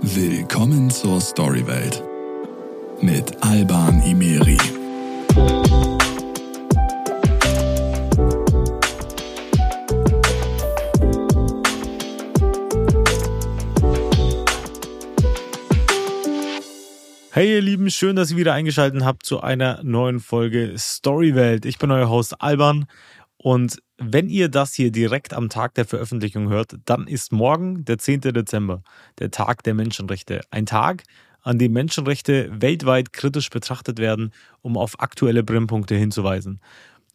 Willkommen zur Storywelt mit Alban Imeri. Hey ihr Lieben, schön, dass ihr wieder eingeschaltet habt zu einer neuen Folge Storywelt. Ich bin euer Host Alban und wenn ihr das hier direkt am Tag der Veröffentlichung hört, dann ist morgen der 10. Dezember, der Tag der Menschenrechte. Ein Tag, an dem Menschenrechte weltweit kritisch betrachtet werden, um auf aktuelle Brennpunkte hinzuweisen.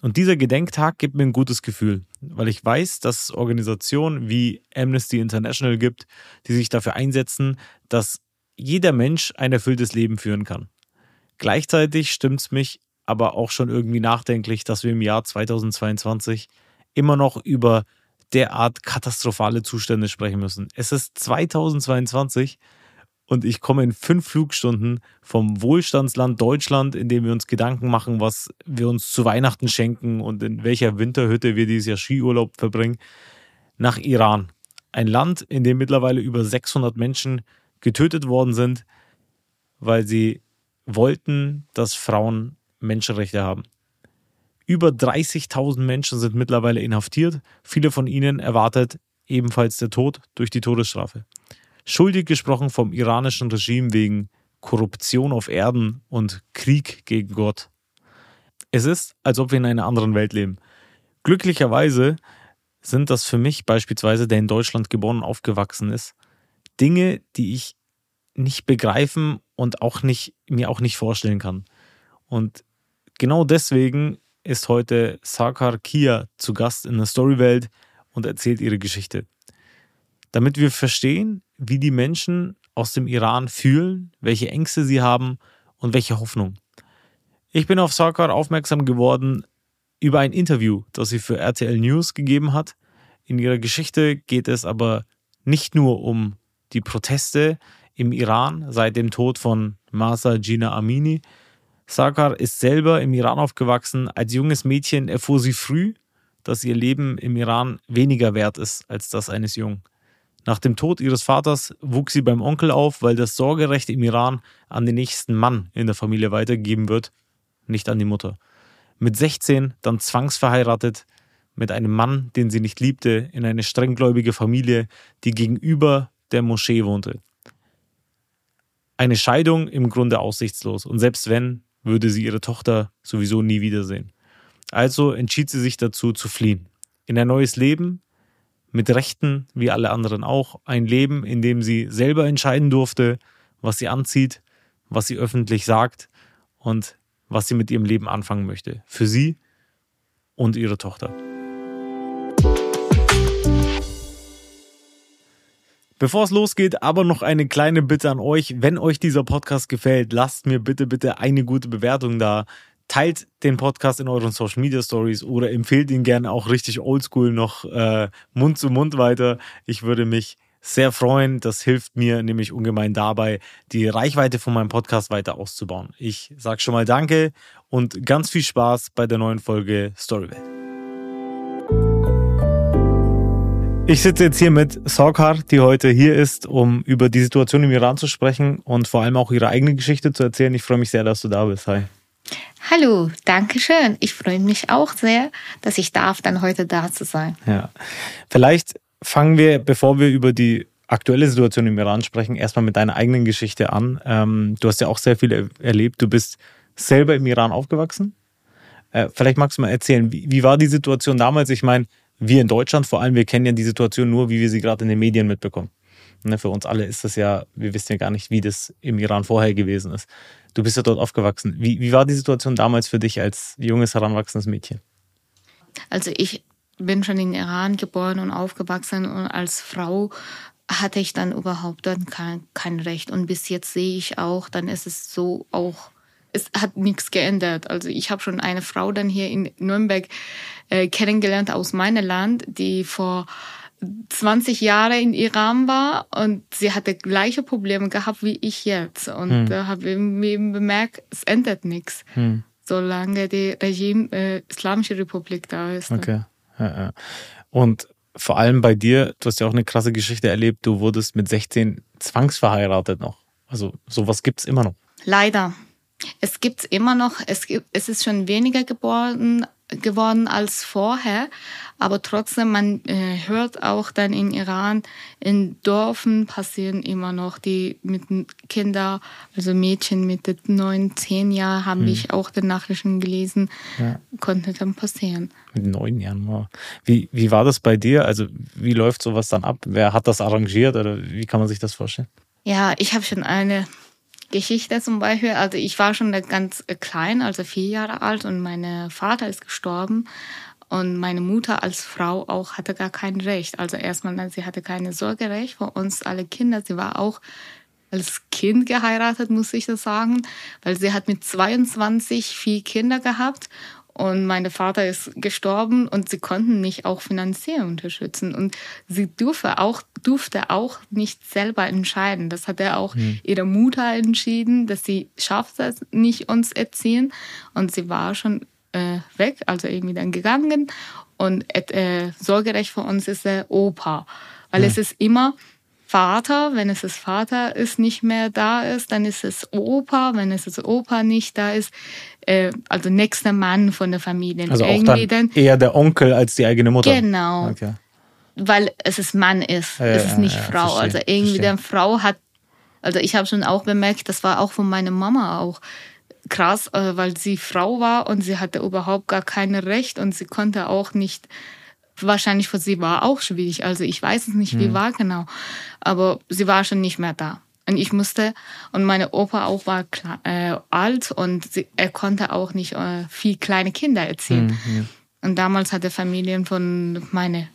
Und dieser Gedenktag gibt mir ein gutes Gefühl, weil ich weiß, dass es Organisationen wie Amnesty International gibt, die sich dafür einsetzen, dass jeder Mensch ein erfülltes Leben führen kann. Gleichzeitig stimmt es mich aber auch schon irgendwie nachdenklich, dass wir im Jahr 2022 immer noch über derart katastrophale Zustände sprechen müssen. Es ist 2022 und ich komme in fünf Flugstunden vom Wohlstandsland Deutschland, in dem wir uns Gedanken machen, was wir uns zu Weihnachten schenken und in welcher Winterhütte wir dieses Jahr Skiurlaub verbringen, nach Iran. Ein Land, in dem mittlerweile über 600 Menschen getötet worden sind, weil sie wollten, dass Frauen Menschenrechte haben. Über 30.000 Menschen sind mittlerweile inhaftiert. Viele von ihnen erwartet ebenfalls der Tod durch die Todesstrafe. Schuldig gesprochen vom iranischen Regime wegen Korruption auf Erden und Krieg gegen Gott. Es ist, als ob wir in einer anderen Welt leben. Glücklicherweise sind das für mich beispielsweise, der in Deutschland geboren und aufgewachsen ist, Dinge, die ich nicht begreifen und auch nicht, mir auch nicht vorstellen kann. Und genau deswegen ist heute Sarkar Kia zu Gast in der Storywelt und erzählt ihre Geschichte. Damit wir verstehen, wie die Menschen aus dem Iran fühlen, welche Ängste sie haben und welche Hoffnung. Ich bin auf Sarkar aufmerksam geworden über ein Interview, das sie für RTL News gegeben hat. In ihrer Geschichte geht es aber nicht nur um die Proteste im Iran seit dem Tod von Masa Gina Amini. Sarkar ist selber im Iran aufgewachsen. Als junges Mädchen erfuhr sie früh, dass ihr Leben im Iran weniger wert ist als das eines Jungen. Nach dem Tod ihres Vaters wuchs sie beim Onkel auf, weil das Sorgerecht im Iran an den nächsten Mann in der Familie weitergegeben wird, nicht an die Mutter. Mit 16 dann zwangsverheiratet mit einem Mann, den sie nicht liebte, in eine strenggläubige Familie, die gegenüber der Moschee wohnte. Eine Scheidung im Grunde aussichtslos und selbst wenn, würde sie ihre Tochter sowieso nie wiedersehen. Also entschied sie sich dazu zu fliehen. In ein neues Leben, mit Rechten wie alle anderen auch, ein Leben, in dem sie selber entscheiden durfte, was sie anzieht, was sie öffentlich sagt und was sie mit ihrem Leben anfangen möchte. Für sie und ihre Tochter. Bevor es losgeht, aber noch eine kleine Bitte an euch. Wenn euch dieser Podcast gefällt, lasst mir bitte, bitte eine gute Bewertung da. Teilt den Podcast in euren Social Media Stories oder empfehlt ihn gerne auch richtig oldschool noch äh, Mund zu Mund weiter. Ich würde mich sehr freuen. Das hilft mir nämlich ungemein dabei, die Reichweite von meinem Podcast weiter auszubauen. Ich sage schon mal Danke und ganz viel Spaß bei der neuen Folge Storywelt. Ich sitze jetzt hier mit Sorkar, die heute hier ist, um über die Situation im Iran zu sprechen und vor allem auch ihre eigene Geschichte zu erzählen. Ich freue mich sehr, dass du da bist. Hi. Hallo, danke schön. Ich freue mich auch sehr, dass ich darf, dann heute da zu sein. Ja. Vielleicht fangen wir, bevor wir über die aktuelle Situation im Iran sprechen, erstmal mit deiner eigenen Geschichte an. Ähm, du hast ja auch sehr viel erlebt. Du bist selber im Iran aufgewachsen. Äh, vielleicht magst du mal erzählen, wie, wie war die Situation damals? Ich meine, wir in Deutschland vor allem, wir kennen ja die Situation nur, wie wir sie gerade in den Medien mitbekommen. Ne, für uns alle ist das ja, wir wissen ja gar nicht, wie das im Iran vorher gewesen ist. Du bist ja dort aufgewachsen. Wie, wie war die Situation damals für dich als junges, heranwachsendes Mädchen? Also ich bin schon in Iran geboren und aufgewachsen und als Frau hatte ich dann überhaupt dann kein, kein Recht. Und bis jetzt sehe ich auch, dann ist es so auch es hat nichts geändert. Also ich habe schon eine Frau dann hier in Nürnberg äh, kennengelernt aus meinem Land, die vor 20 Jahren in Iran war und sie hatte gleiche Probleme gehabt wie ich jetzt. Und hm. da habe ich eben bemerkt, es ändert nichts, hm. solange die Regime äh, Islamische Republik da ist. Okay. Ja, ja. Und vor allem bei dir, du hast ja auch eine krasse Geschichte erlebt, du wurdest mit 16 zwangsverheiratet noch. Also sowas gibt es immer noch. Leider. Es gibt es immer noch. Es, gibt, es ist schon weniger geworden, geworden als vorher. Aber trotzdem, man äh, hört auch dann in Iran, in Dörfern passieren immer noch die mit Kinder, also Mädchen mit neun, zehn Jahren, habe hm. ich auch die Nachrichten gelesen, ja. konnte dann passieren. Mit neun Jahren, wow. Wie, wie war das bei dir? Also wie läuft sowas dann ab? Wer hat das arrangiert oder wie kann man sich das vorstellen? Ja, ich habe schon eine Geschichte zum Beispiel. Also ich war schon ganz klein, also vier Jahre alt und mein Vater ist gestorben. Und meine Mutter als Frau auch hatte gar kein Recht. Also erstmal, sie hatte keine Sorgerecht für uns alle Kinder. Sie war auch als Kind geheiratet, muss ich das sagen, weil sie hat mit 22 vier Kinder gehabt und mein Vater ist gestorben und sie konnten mich auch finanziell unterstützen. Und sie durfte auch, durfte auch nicht selber entscheiden. Das hat er auch mhm. ihre Mutter entschieden, dass sie schafft es nicht uns erziehen. Und sie war schon äh, weg, also irgendwie dann gegangen. Und äh, Sorgerecht für uns ist der Opa. Weil mhm. es ist immer, Vater, wenn es ist Vater ist, nicht mehr da ist, dann ist es Opa, wenn es ist Opa nicht da ist, äh, also nächster Mann von der Familie. Also auch dann, dann eher der Onkel als die eigene Mutter. Genau. Okay. Weil es ist Mann ist, ja, es ist nicht ja, Frau. Verstehe, also irgendwie verstehe. der Frau hat, also ich habe schon auch bemerkt, das war auch von meiner Mama auch krass, äh, weil sie Frau war und sie hatte überhaupt gar kein Recht und sie konnte auch nicht wahrscheinlich für sie war auch schwierig. Also ich weiß es nicht, wie mhm. war genau. Aber sie war schon nicht mehr da. Und ich musste, und meine Opa auch war äh, alt und sie, er konnte auch nicht äh, viel kleine Kinder erziehen. Mhm. Und damals hat die Familien von meiner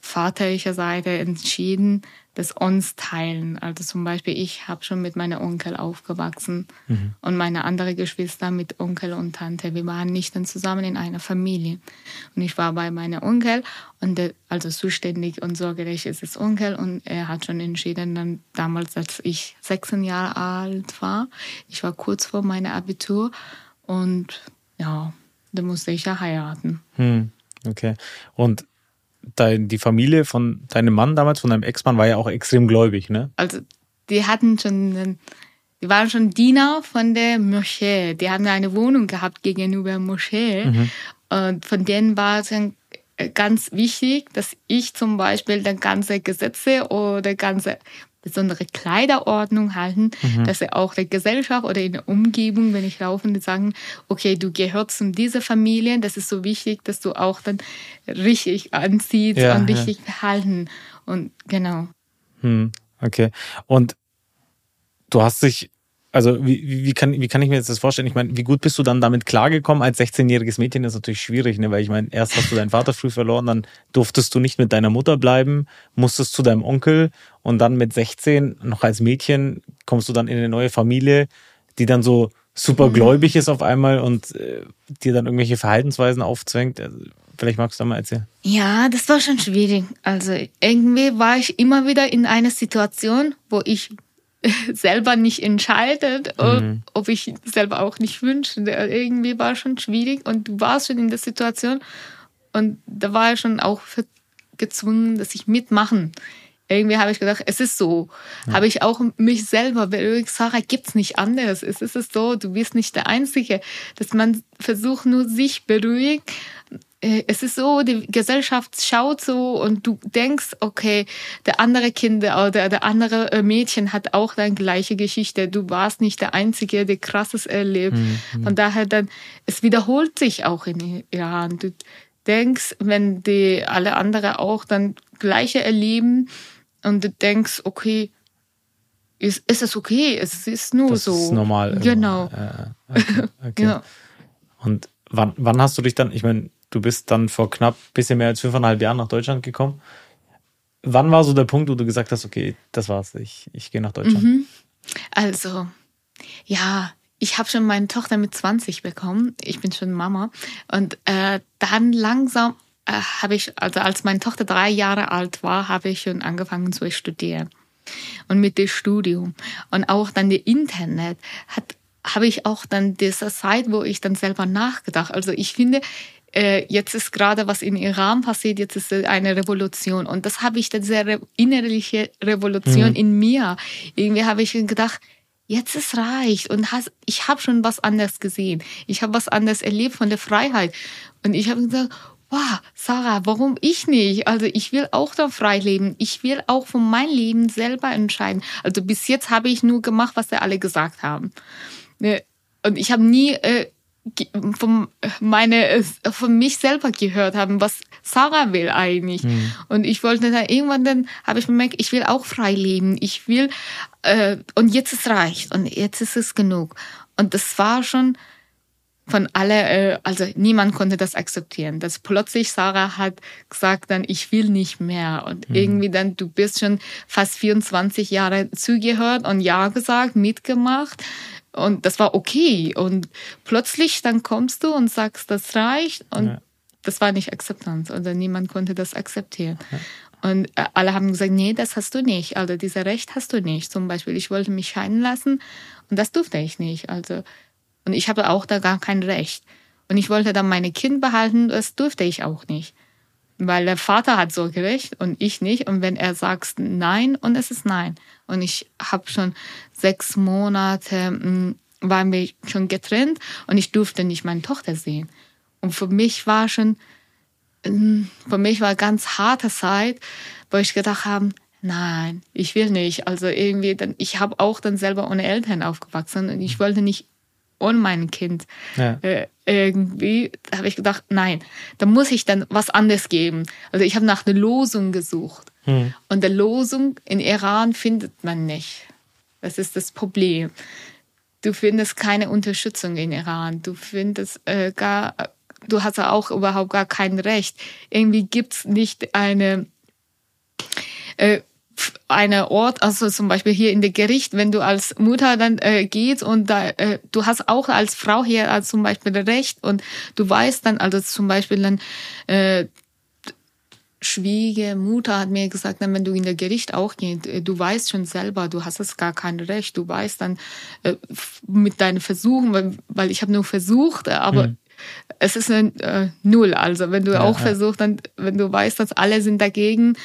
vaterlicher Seite entschieden, das uns teilen. Also zum Beispiel, ich habe schon mit meiner Onkel aufgewachsen mhm. und meine andere Geschwister mit Onkel und Tante. Wir waren nicht dann zusammen in einer Familie. Und ich war bei meiner Onkel und der, also zuständig und sorgerecht ist es Onkel und er hat schon entschieden, dann damals, als ich 16 Jahre alt war, ich war kurz vor meinem Abitur und ja, da musste ich ja heiraten. Hm, okay. Und dein, die Familie von deinem Mann damals, von deinem Ex-Mann, war ja auch extrem gläubig, ne? Also, die hatten schon, die waren schon Diener von der Moschee. Die haben eine Wohnung gehabt gegenüber der Moschee. Mhm. Und von denen war es dann ganz wichtig, dass ich zum Beispiel dann ganze Gesetze oder ganze besondere Kleiderordnung halten, mhm. dass sie auch der Gesellschaft oder in der Umgebung, wenn ich laufe, sagen, okay, du gehörst zu dieser Familie, das ist so wichtig, dass du auch dann richtig anziehst ja, und richtig ja. verhalten. Und genau. Hm, okay. Und du hast dich also wie, wie, kann, wie kann ich mir jetzt das vorstellen? Ich meine, wie gut bist du dann damit klargekommen? Als 16-jähriges Mädchen ist natürlich schwierig, ne? weil ich meine, erst hast du deinen Vater früh verloren, dann durftest du nicht mit deiner Mutter bleiben, musstest zu deinem Onkel und dann mit 16, noch als Mädchen, kommst du dann in eine neue Familie, die dann so super gläubig mhm. ist auf einmal und äh, dir dann irgendwelche Verhaltensweisen aufzwängt. Also, vielleicht magst du da mal erzählen. Ja, das war schon schwierig. Also irgendwie war ich immer wieder in einer Situation, wo ich selber nicht entscheidet, mhm. ob ich selber auch nicht wünsche. Irgendwie war schon schwierig und du warst schon in der Situation und da war ich schon auch gezwungen, dass ich mitmachen. Irgendwie habe ich gedacht, es ist so. Ja. Habe ich auch mich selber beruhigt, Sarah, gibt's nicht anders. Es ist so, du bist nicht der Einzige. Dass man versucht nur sich beruhigt es ist so, die Gesellschaft schaut so und du denkst, okay, der andere Kind oder der andere äh, Mädchen hat auch deine gleiche Geschichte. Du warst nicht der Einzige, der krasses erlebt. Mhm. Von daher dann, es wiederholt sich auch in Iran. Du denkst, wenn die alle anderen auch dann gleiche erleben und du denkst, okay, ist, ist es okay, es ist nur das so. Das ist normal. Genau. Ja, okay, okay. ja. Und wann, wann hast du dich dann, ich meine, Du bist dann vor knapp bisschen mehr als fünfeinhalb Jahren nach Deutschland gekommen. Wann war so der Punkt, wo du gesagt hast, okay, das war's, ich, ich gehe nach Deutschland? Mhm. Also, ja, ich habe schon meine Tochter mit 20 bekommen. Ich bin schon Mama. Und äh, dann langsam äh, habe ich, also als meine Tochter drei Jahre alt war, habe ich schon angefangen zu studieren. Und mit dem Studium und auch dann das Internet hat habe ich auch dann diese Zeit, wo ich dann selber nachgedacht. Also ich finde, äh, jetzt ist gerade was in Iran passiert, jetzt ist eine Revolution. Und das habe ich, diese re innerliche Revolution mhm. in mir. Irgendwie habe ich gedacht, jetzt ist reicht. Und has, ich habe schon was anderes gesehen. Ich habe was anderes erlebt von der Freiheit. Und ich habe gesagt, wow, Sarah, warum ich nicht? Also ich will auch da frei leben. Ich will auch von meinem Leben selber entscheiden. Also bis jetzt habe ich nur gemacht, was sie alle gesagt haben. Ne? Und ich habe nie äh, von meine äh, von mich selber gehört haben, was Sarah will eigentlich. Mhm. Und ich wollte dann irgendwann dann habe ich bemerkt, ich will auch frei leben. Ich will äh, und jetzt ist reicht und jetzt ist es genug. Und das war schon von alle, äh, also niemand konnte das akzeptieren. Dass plötzlich Sarah hat gesagt dann, ich will nicht mehr. Und mhm. irgendwie dann, du bist schon fast 24 Jahre zugehört und Ja gesagt, mitgemacht. Und das war okay. Und plötzlich dann kommst du und sagst, das reicht. Und ja. das war nicht Akzeptanz. Also niemand konnte das akzeptieren. Ja. Und äh, alle haben gesagt, nee, das hast du nicht. Also dieser Recht hast du nicht. Zum Beispiel, ich wollte mich scheiden lassen und das durfte ich nicht. Also und ich habe auch da gar kein Recht. Und ich wollte dann meine Kind behalten, das durfte ich auch nicht. Weil der Vater hat so gerecht und ich nicht. Und wenn er sagt nein, und es ist nein. Und ich habe schon sechs Monate, mh, hm, waren wir schon getrennt und ich durfte nicht meine Tochter sehen. Und für mich war schon, mh, hm, für mich war ganz harte Zeit, wo ich gedacht habe, nein, ich will nicht. Also irgendwie, dann, ich habe auch dann selber ohne Eltern aufgewachsen und ich wollte nicht und mein Kind. Ja. Äh, irgendwie habe ich gedacht, nein, da muss ich dann was anderes geben. Also ich habe nach einer Losung gesucht. Hm. Und der Losung in Iran findet man nicht. Das ist das Problem. Du findest keine Unterstützung in Iran. Du findest äh, gar, du hast auch überhaupt gar kein Recht. Irgendwie gibt es nicht eine äh, eine Ort, also zum Beispiel hier in der Gericht, wenn du als Mutter dann äh, gehst und da, äh, du hast auch als Frau hier als zum Beispiel Recht und du weißt dann, also zum Beispiel dann äh, Schwiegermutter hat mir gesagt, dann, wenn du in der Gericht auch gehst, äh, du weißt schon selber, du hast es gar kein Recht, du weißt dann äh, mit deinen Versuchen, weil, weil ich habe nur versucht, aber mhm. es ist eine äh, Null. Also wenn du ja, auch ja. versuchst, dann, wenn du weißt, dass alle sind dagegen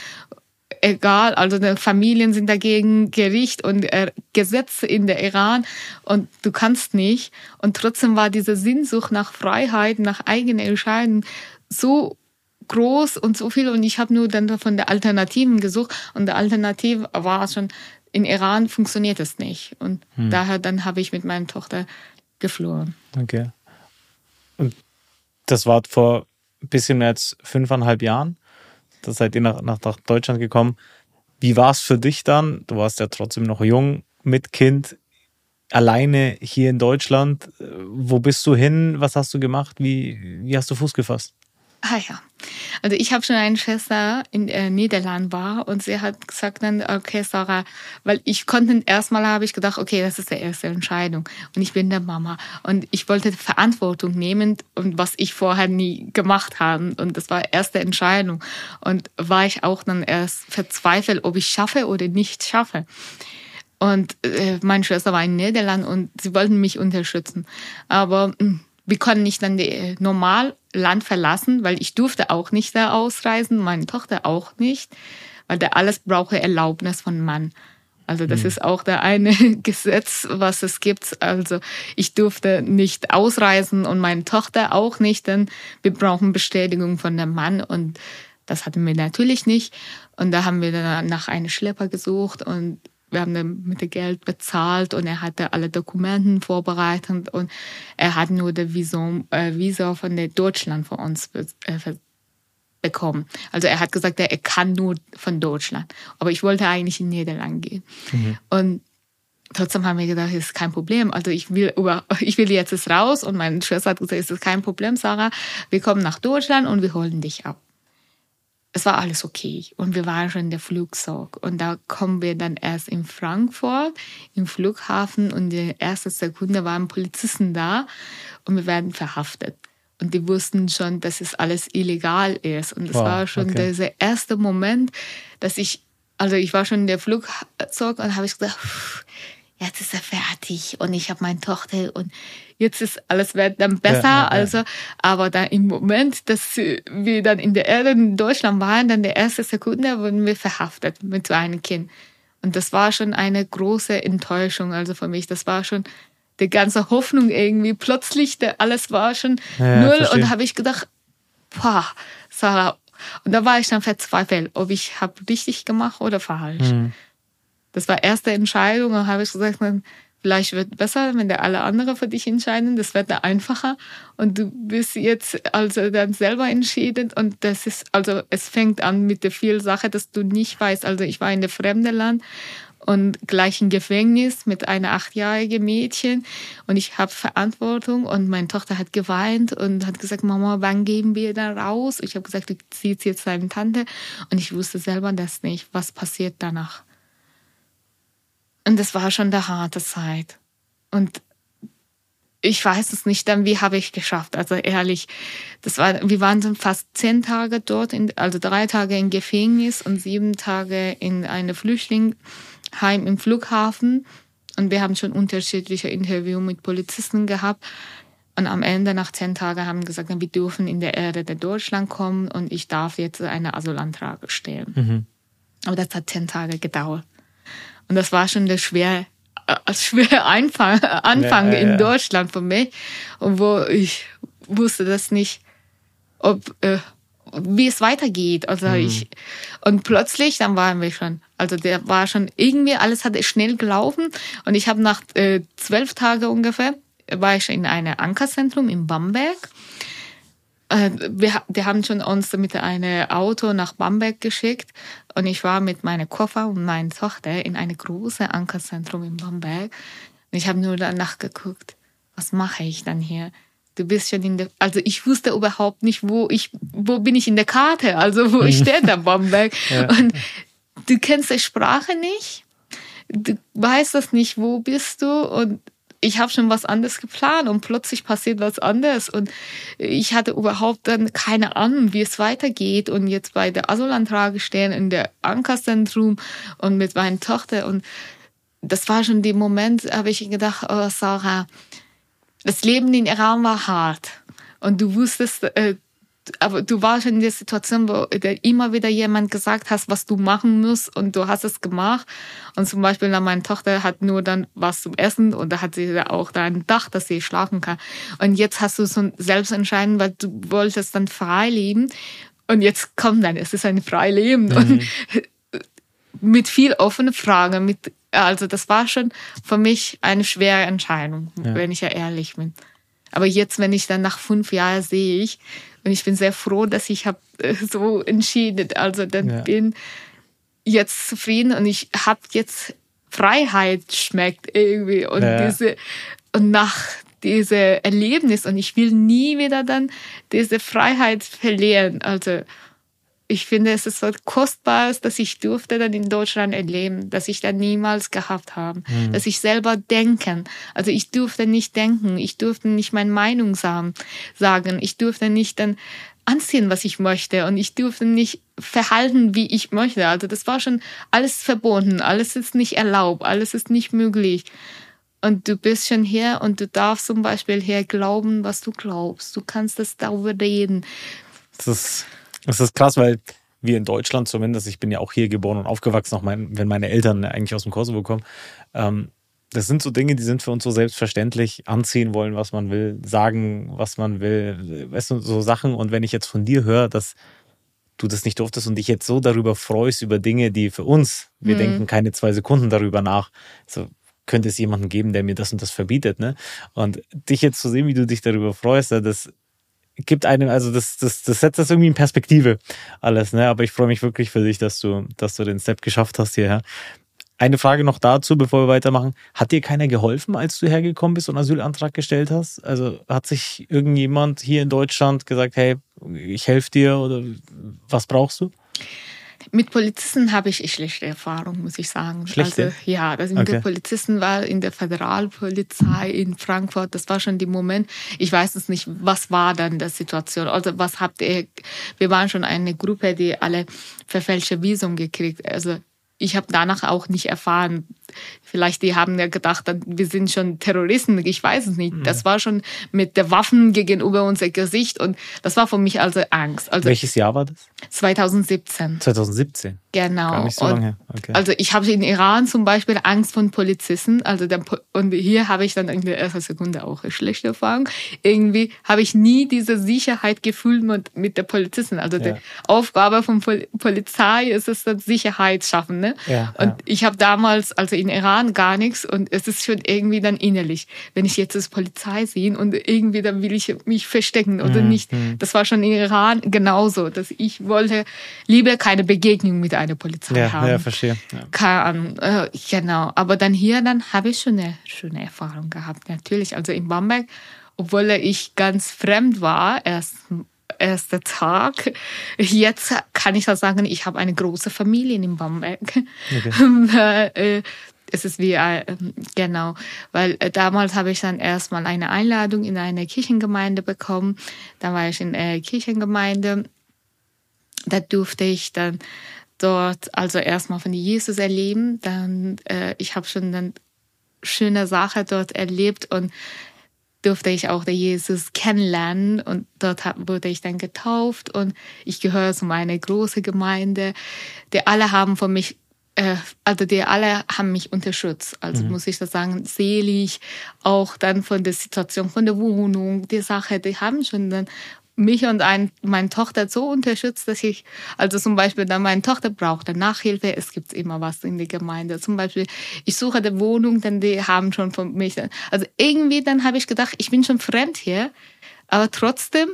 egal, also die Familien sind dagegen, Gericht und äh, Gesetze in der Iran und du kannst nicht. Und trotzdem war diese Sehnsucht nach Freiheit, nach eigener Entscheidung so groß und so viel und ich habe nur dann von der Alternativen gesucht und der Alternative war schon, in Iran funktioniert es nicht und hm. daher dann habe ich mit meiner Tochter geflohen. Okay. Und das war vor ein bisschen mehr als fünfeinhalb Jahren? Da seid ihr nach, nach, nach Deutschland gekommen. Wie war es für dich dann? Du warst ja trotzdem noch jung mit Kind, alleine hier in Deutschland. Wo bist du hin? Was hast du gemacht? Wie, wie hast du Fuß gefasst? Ah ja, also ich habe schon eine Schwester in äh, Niederland war und sie hat gesagt dann, okay Sarah, weil ich konnte erstmal habe ich gedacht, okay, das ist die erste Entscheidung und ich bin der Mama. Und ich wollte Verantwortung nehmen und was ich vorher nie gemacht habe und das war erste Entscheidung. Und war ich auch dann erst verzweifelt, ob ich schaffe oder nicht schaffe. Und äh, meine Schwester war in Niederland und sie wollten mich unterstützen, aber hm, wir konnten nicht dann äh, normal Land verlassen, weil ich durfte auch nicht da ausreisen, meine Tochter auch nicht, weil da alles brauche Erlaubnis von Mann. Also das mhm. ist auch der eine Gesetz, was es gibt. Also ich durfte nicht ausreisen und meine Tochter auch nicht, denn wir brauchen Bestätigung von dem Mann und das hatten wir natürlich nicht. Und da haben wir dann nach einem Schlepper gesucht und wir haben dann mit dem Geld bezahlt und er hatte alle Dokumenten vorbereitet und er hat nur das Visum, äh, Visa von der Deutschland von uns äh, bekommen. Also er hat gesagt, er kann nur von Deutschland. Aber ich wollte eigentlich in Niederlande gehen. Mhm. Und trotzdem haben wir gedacht, das ist kein Problem. Also ich will über, ich will jetzt raus und meine Schwester hat gesagt, es ist kein Problem, Sarah. Wir kommen nach Deutschland und wir holen dich ab es war alles okay. Und wir waren schon in der Flugzeug. Und da kommen wir dann erst in Frankfurt, im Flughafen. Und in der ersten Sekunde waren Polizisten da und wir werden verhaftet. Und die wussten schon, dass es alles illegal ist. Und es wow, war schon okay. dieser erste Moment, dass ich, also ich war schon in der Flugzeug und habe ich gesagt, jetzt ist er fertig und ich habe meine Tochter und jetzt ist alles wird dann besser. Ja, ja, ja. Also, aber da im Moment, dass wir dann in der Erde in Deutschland waren, dann der erste Sekunde wurden wir verhaftet mit so einem Kind. Und das war schon eine große Enttäuschung, also für mich. Das war schon die ganze Hoffnung irgendwie. Plötzlich, der, alles war schon null verstehe. und habe ich gedacht, boah, Sarah. Und da war ich dann verzweifelt, ob ich habe richtig gemacht oder falsch. Mhm. Das war erste Entscheidung und habe ich gesagt, dann, vielleicht wird besser, wenn der alle andere für dich entscheiden. Das wird dann einfacher und du bist jetzt also dann selber entschieden und das ist also es fängt an mit der viel Sache, dass du nicht weißt. Also ich war in der fremden Land und gleich im Gefängnis mit einer achtjährigen Mädchen und ich habe Verantwortung und meine Tochter hat geweint und hat gesagt, Mama, wann gehen wir da raus? Ich habe gesagt, du ziehst jetzt deine Tante und ich wusste selber das nicht, was passiert danach. Und das war schon eine harte Zeit. Und ich weiß es nicht, dann wie habe ich geschafft. Also ehrlich, das war, wir waren dann fast zehn Tage dort, in, also drei Tage im Gefängnis und sieben Tage in einem Flüchtlingsheim im Flughafen. Und wir haben schon unterschiedliche Interviews mit Polizisten gehabt. Und am Ende, nach zehn Tagen, haben wir gesagt, wir dürfen in der Erde der Deutschland kommen und ich darf jetzt eine Asylantrag stellen. Aber das hat zehn Tage gedauert. Und das war schon der schwer, äh, schwer Anfang, Anfang Ja, ja, in. Deutschland für mich. Und wo ich wusste das nicht, ob, äh, wie es weitergeht. Also ich, und plötzlich, dann waren wir schon, also der war schon irgendwie, alles hat schnell gelaufen. Und ich habe nach äh, zwölf Tagen ungefähr, war ich in einem Ankerzentrum in Bamberg. Äh, wir, die haben schon uns mit einem Auto nach Bamberg geschickt und ich war mit meinem Koffer und meiner Tochter in einem großen Ankerzentrum in Bamberg. Und ich habe nur danach geguckt, was mache ich dann hier? Du bist schon in der, also ich wusste überhaupt nicht, wo ich, wo bin ich in der Karte, also wo ich stehe da Bamberg. Und du kennst die Sprache nicht, du weißt das nicht, wo bist du und ich habe schon was anderes geplant und plötzlich passiert was anderes. Und ich hatte überhaupt dann keine Ahnung, wie es weitergeht. Und jetzt bei der Asylantrage stehen in der Ankerzentrum und mit meiner Tochter. Und das war schon der Moment, habe ich gedacht, oh Sarah, das Leben in Iran war hart. Und du wusstest, äh, aber du warst in der Situation, wo immer wieder jemand gesagt hast, was du machen musst und du hast es gemacht. Und zum Beispiel dann meine Tochter hat nur dann was zum Essen und da hat sie ja auch da ein Dach, dass sie schlafen kann. Und jetzt hast du so selbst entscheiden, weil du wolltest dann frei leben. Und jetzt kommt dann, es ist ein frei Leben. Und mit viel offenen Fragen, mit, also das war schon für mich eine schwere Entscheidung, wenn ich ja ehrlich bin. Aber jetzt, wenn ich dann nach fünf Jahren sehe ich, und ich bin sehr froh, dass ich habe äh, so entschieden. Also dann Ja. bin jetzt zufrieden und ich habe jetzt Freiheit schmeckt irgendwie und Ja. diese und nach diese Erlebnis und ich will nie wieder dann diese Freiheit verlieren. Also ich finde, es ist was Kostbares, dass ich durfte dann in Deutschland erleben, dass ich dann niemals gehabt habe, dass ich selber denken. Also ich durfte nicht denken, ich durfte nicht meine Meinung sagen, sagen, ich durfte nicht dann anziehen, was ich möchte und ich durfte nicht verhalten, wie ich möchte. Also das war schon alles verboten, alles ist nicht erlaubt, alles ist nicht möglich. Und du bist schon hier und du darfst zum Beispiel hier glauben, was du glaubst. Du kannst das darüber reden. Das ist, das ist krass, weil wir in Deutschland zumindest, ich bin ja auch hier geboren und aufgewachsen, auch mein, wenn meine Eltern eigentlich aus dem Kosovo kommen, ähm, das sind so Dinge, die sind für uns so selbstverständlich. Anziehen wollen, was man will, sagen, was man will, weißt du, so Sachen. Und wenn ich jetzt von dir höre, dass du das nicht durftest und dich jetzt so darüber freust, über Dinge, die für uns, wir denken keine zwei Sekunden darüber nach, so könnte es jemanden geben, der mir das und das verbietet, ne? Und dich jetzt zu sehen, wie du dich darüber freust, das gibt einem, also das, das, das setzt das irgendwie in Perspektive alles, ne? Aber ich freue mich wirklich für dich, dass du, dass du den Step geschafft hast hierher. Eine Frage noch dazu, bevor wir weitermachen. Hat dir keiner geholfen, als du hergekommen bist und Asylantrag gestellt hast? Also hat sich irgendjemand hier in Deutschland gesagt, hey, ich helfe dir oder was brauchst du? Mit Polizisten habe ich schlechte Erfahrungen, muss ich sagen. Schlechte? Also, ja, das mit Okay. den Polizisten war in der Föderalpolizei in Frankfurt. Das war schon der Moment. Ich weiß es nicht, was war dann die Situation? Also was habt ihr? Wir waren schon eine Gruppe, die alle verfälschte Visum gekriegt. Also ich habe danach auch nicht erfahren, vielleicht die haben ja gedacht, wir sind schon Terroristen, ich weiß es nicht. Mhm. Das war schon mit der Waffen gegenüber unser Gesicht und das war für mich also Angst. Also Welches Jahr war das? 2017. 2017. Genau. Gar nicht so lange. Okay. Also ich habe in Iran zum Beispiel Angst von Polizisten. Also der, und hier habe ich dann in der ersten Sekunde auch eine schlechte Erfahrung. Irgendwie habe ich nie diese Sicherheit gefühlt mit, mit der Polizisten. Also ja. die Aufgabe von Pol Polizei ist es dann Sicherheit schaffen. Ne? Ja, und ja. ich habe damals, also in Iran gar nichts und es ist schon irgendwie dann innerlich, wenn ich jetzt das Polizei sehe und irgendwie dann will ich mich verstecken oder mhm. nicht. Mhm. Das war schon in Iran genauso, dass ich wollte lieber keine Begegnung mit einer Polizei ja, haben. Ja, verstehe. Ja. Keine Ahnung, äh, genau. Aber dann hier, dann habe ich schon eine schöne Erfahrung gehabt, natürlich. Also in Bamberg, obwohl ich ganz fremd war, erst erster Tag. Jetzt kann ich auch sagen, ich habe eine große Familie in Bamberg. Okay. Äh, es ist wie, äh, genau, weil äh, damals habe ich dann erstmal eine Einladung in eine Kirchengemeinde bekommen. Dann war ich in der Kirchengemeinde. Da durfte ich dann dort also erstmal von Jesus erleben. Dann, äh, ich habe schon dann schöne Sache dort erlebt und durfte ich auch der Jesus kennenlernen und dort wurde ich dann getauft und ich gehöre zu meiner großen Gemeinde. Die alle haben von mich, äh, also die alle haben mich unterstützt. Also mhm. muss ich das sagen, selig, auch dann von der Situation, von der Wohnung, die Sache, die haben schon dann mich und ein, meine Tochter so unterstützt, dass ich, also zum Beispiel dann meine Tochter braucht dann Nachhilfe, es gibt immer was in der Gemeinde. Zum Beispiel, ich suche eine Wohnung, denn die haben schon von mich, also irgendwie dann habe ich gedacht, ich bin schon fremd hier, aber trotzdem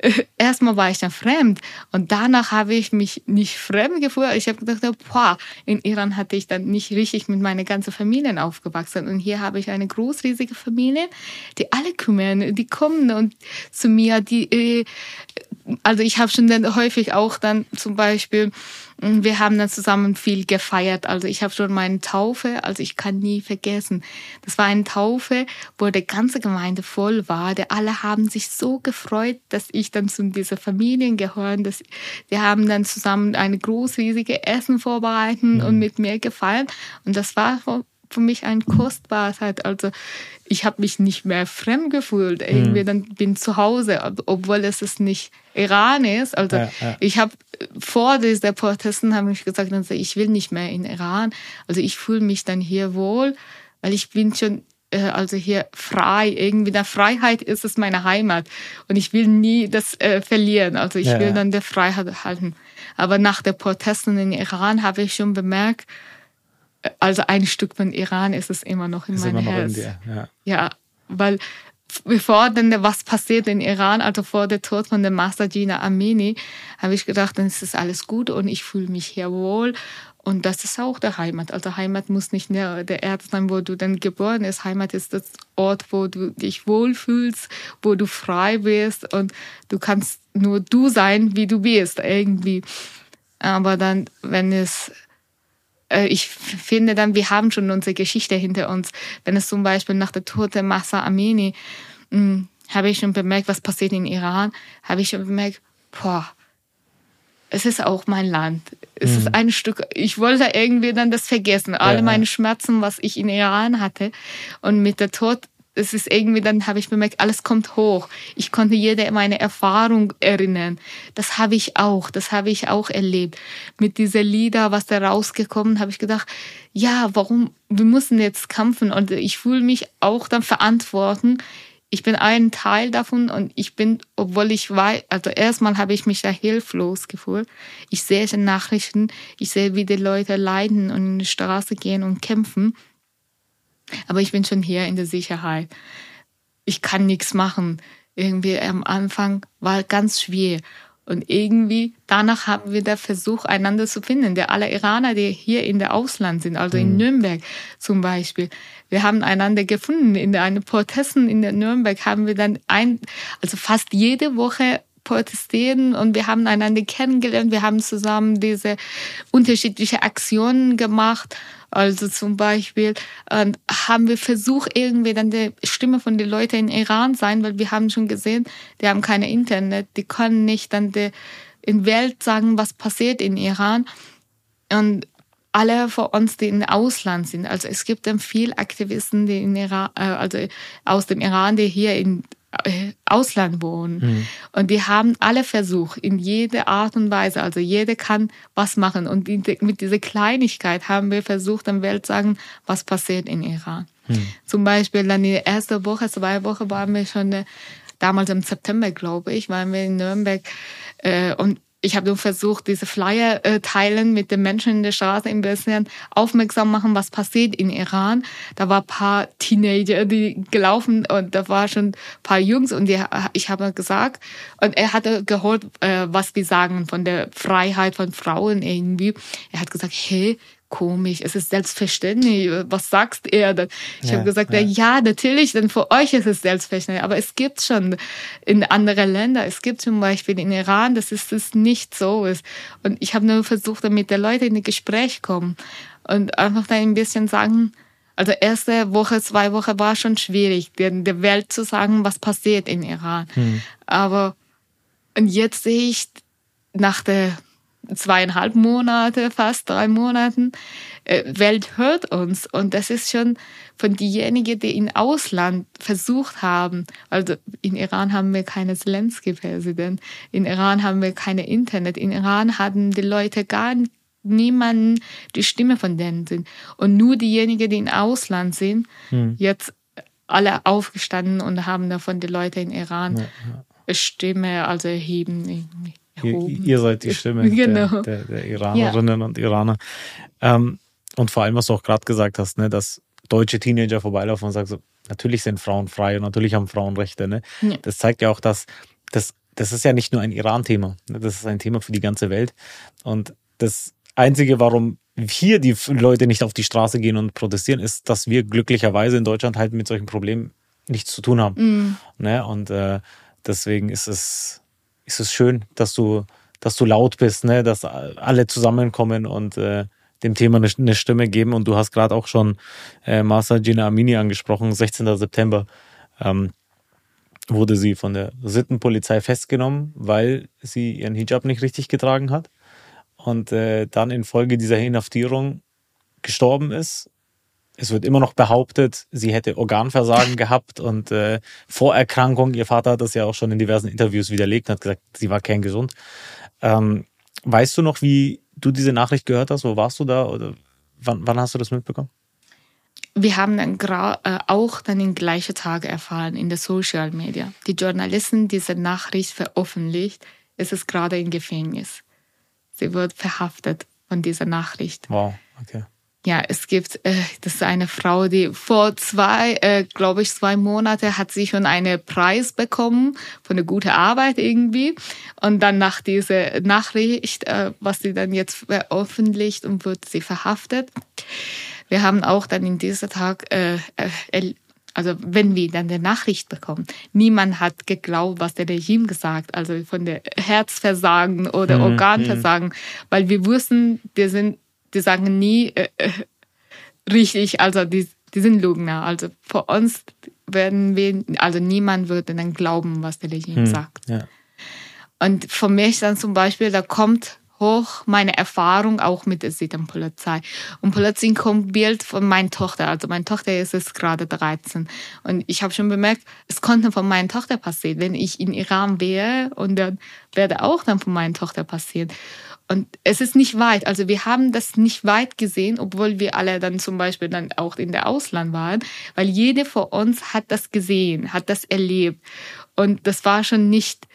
erstmal war ich dann fremd und danach habe ich mich nicht fremd gefühlt. Ich habe gedacht, boah, in Iran hatte ich dann nicht richtig mit meiner ganzen Familie aufgewachsen und hier habe ich eine großriesige Familie, die alle kümmern, die kommen und zu mir, die, äh, also ich habe schon dann häufig auch dann zum Beispiel wir haben dann zusammen viel gefeiert. Also ich habe schon meine Taufe, also ich kann nie vergessen. Das war eine Taufe, wo die ganze Gemeinde voll war. Die alle haben sich so gefreut, dass ich dann zu dieser Familie gehöre. Dass, die haben dann zusammen eine großriesige Essen vorbereiten und mit mir gefeiert. Und das war für mich ein Kostbarkeit. Also ich habe mich nicht mehr fremd gefühlt. Irgendwie mhm. dann bin zu Hause, obwohl es ist nicht Iran ist. Also ja, ja. ich habe vor dieser Protesten habe ich gesagt, also ich will nicht mehr in Iran. Also ich fühle mich dann hier wohl, weil ich bin schon äh, also hier frei. Irgendwie der Freiheit ist es meine Heimat und ich will nie das äh, verlieren. Also ich ja. will dann der Freiheit halten. Aber nach der Protesten in Iran habe ich schon bemerkt, also ein Stück von Iran ist es immer noch in ist meinem Herz. Dir, ja. ja, weil bevor denn was passiert in Iran, also vor der Tod von der Master Gina Amini, habe ich gedacht, dann ist das alles gut und ich fühle mich hier wohl. Und das ist auch der Heimat. Also Heimat muss nicht nur der Erde sein, wo du dann geboren bist. Heimat ist das Ort, wo du dich wohlfühlst, wo du frei bist und du kannst nur du sein, wie du bist, irgendwie. Aber dann, wenn es ich finde dann, wir haben schon unsere Geschichte hinter uns. Wenn es zum Beispiel nach der Tote Massa Amini, hm, habe ich schon bemerkt, was passiert in Iran, habe ich schon bemerkt, boah, es ist auch mein Land. Es mhm. ist ein Stück, ich wollte irgendwie dann das vergessen. Alle ja, meine Schmerzen, was ich in Iran hatte. Und mit der Tod es ist irgendwie, dann habe ich bemerkt, alles kommt hoch. Ich konnte jede meine Erfahrung erinnern. Das habe ich auch, das habe ich auch erlebt. Mit dieser Lieder, was da rausgekommen, habe ich gedacht, ja, warum, wir müssen jetzt kämpfen und ich fühle mich auch dann verantworten. Ich bin ein Teil davon und ich bin, obwohl ich weiß, also erstmal habe ich mich da hilflos gefühlt. Ich sehe in Nachrichten, ich sehe, wie die Leute leiden und in die Straße gehen und kämpfen. Aber ich bin schon hier in der Sicherheit. Ich kann nichts machen. Irgendwie am Anfang war ganz schwer. Und irgendwie danach haben wir der Versuch, einander zu finden. Der alle Iraner, die hier in der Ausland sind, also in mhm. Nürnberg zum Beispiel, wir haben einander gefunden. In den Protesten in Nürnberg haben wir dann ein, also fast jede Woche protestieren und wir haben einander kennengelernt. Wir haben zusammen diese unterschiedliche Aktionen gemacht also zum Beispiel äh, haben wir versucht, irgendwie dann die Stimme von den Leuten in Iran sein, weil wir haben schon gesehen, die haben keine Internet, die können nicht dann die, in Welt sagen, was passiert in Iran. Und alle von uns, die im Ausland sind. Also es gibt dann viele Aktivisten, die in Iran, äh, also aus dem Iran, die hier in Ausland wohnen. Mhm. Und die haben alle versucht, in jeder Art und Weise, also jeder kann was machen. Und mit dieser Kleinigkeit haben wir versucht, der Welt zu sagen, was passiert in Iran. Mhm. Zum Beispiel dann die erste Woche, zwei Wochen waren wir schon, äh, damals im September, glaube ich, waren wir in Nürnberg. Äh, und ich habe nur versucht, diese Flyer äh, teilen mit den Menschen in der Straße ein bisschen aufmerksam machen, was passiert in Iran. Da war ein paar Teenager, die gelaufen und da war schon ein paar Jungs und die, ich habe gesagt und er hatte gehört, äh, was die sagen von der Freiheit von Frauen irgendwie. Er hat gesagt, hey, komisch, es ist selbstverständlich. Was sagst er? Ich ja, habe gesagt, ja. ja, natürlich, denn für euch ist es selbstverständlich. Aber es gibt schon in anderen Ländern, es gibt zum Beispiel in Iran, dass es das nicht so ist. Und ich habe nur versucht, damit der Leute in ein Gespräch kommen und einfach dann ein bisschen sagen, also erste Woche, zwei Wochen war schon schwierig, der Welt zu sagen, was passiert in Iran. Hm. Aber und jetzt sehe ich nach der zweieinhalb Monate, fast drei Monaten, äh, Welt hört uns. Und das ist schon von denjenigen, die im Ausland versucht haben. Also in Iran haben wir keine Zelensky-Präsident. In Iran haben wir keine Internet. In Iran hatten die Leute gar niemanden, die Stimme von denen sind. Und nur diejenigen, die im Ausland sind, hm. jetzt alle aufgestanden und haben davon die Leute in Iran ja, ja. Stimme also erheben. Irgendwie. Ihr, ihr, seid die Stimme genau. der, der, der, Iranerinnen ja. und Iraner. Ähm, und vor allem, was du auch gerade gesagt hast, ne, dass deutsche Teenager vorbeilaufen und sagen so, natürlich sind Frauen frei und natürlich haben Frauen Rechte. Ne? Ja. Das zeigt ja auch, dass das, das ist ja nicht nur ein Iran-Thema. Ne? Das ist ein Thema für die ganze Welt. Und das Einzige, warum hier die Leute nicht auf die Straße gehen und protestieren, ist, dass wir glücklicherweise in Deutschland halt mit solchen Problemen nichts zu tun haben. Mhm. Ne? Und äh, deswegen ist es ist es schön, dass du, dass du laut bist, ne? dass alle zusammenkommen und äh, dem Thema eine, eine, Stimme geben. Und du hast gerade auch schon äh, Masa Gina Amini angesprochen, 16. September. Ähm, wurde sie von der Sittenpolizei festgenommen, weil sie ihren Hijab nicht richtig getragen hat und äh, dann infolge dieser Inhaftierung gestorben ist es wird immer noch behauptet, sie hätte Organversagen gehabt und äh, Vorerkrankung. Ihr Vater hat das ja auch schon in diversen Interviews widerlegt und hat gesagt, sie war kerngesund. Ähm, weißt du noch, wie du diese Nachricht gehört hast? Wo warst du da? Oder wann, wann hast du das mitbekommen? Wir haben dann äh, auch dann den gleichen Tag erfahren in den Social Media. Die Journalisten diese Nachricht veröffentlicht, ist es gerade im Gefängnis. Sie wird verhaftet von dieser Nachricht. Wow, okay ja, es gibt, äh, das ist eine Frau, die vor zwei, äh, glaube ich, zwei Monate hat sie schon einen Preis bekommen für eine gute Arbeit irgendwie. Und dann nach dieser Nachricht, äh, was sie dann jetzt veröffentlicht und wird sie verhaftet. Wir haben auch dann in diesem Tag, äh, äh, also wenn wir dann die Nachricht bekommen, niemand hat geglaubt, was der Regime gesagt, also von der Herzversagen oder mhm, Organversagen, mhm. weil wir wussten, wir sind die sagen nie äh, äh, richtig, also die, die sind Lügner. Also für uns werden wir, also niemand würde dann glauben, was der Regime hm, sagt. Ja. Und für mich dann zum Beispiel, da kommt hoch meine Erfahrung auch mit der Sittenpolizei. Und plötzlich kommt ein Bild von meiner Tochter. Also meine Tochter ist jetzt gerade 13. Und ich habe schon bemerkt, es konnte von meiner Tochter passieren. Wenn ich in Iran wäre und dann werde auch dann von meiner Tochter passieren. Und es ist nicht weit. Also wir haben das nicht weit gesehen, obwohl wir alle dann zum Beispiel dann auch in der Ausland waren, weil jede von uns hat das gesehen, hat das erlebt. Und das war schon nicht,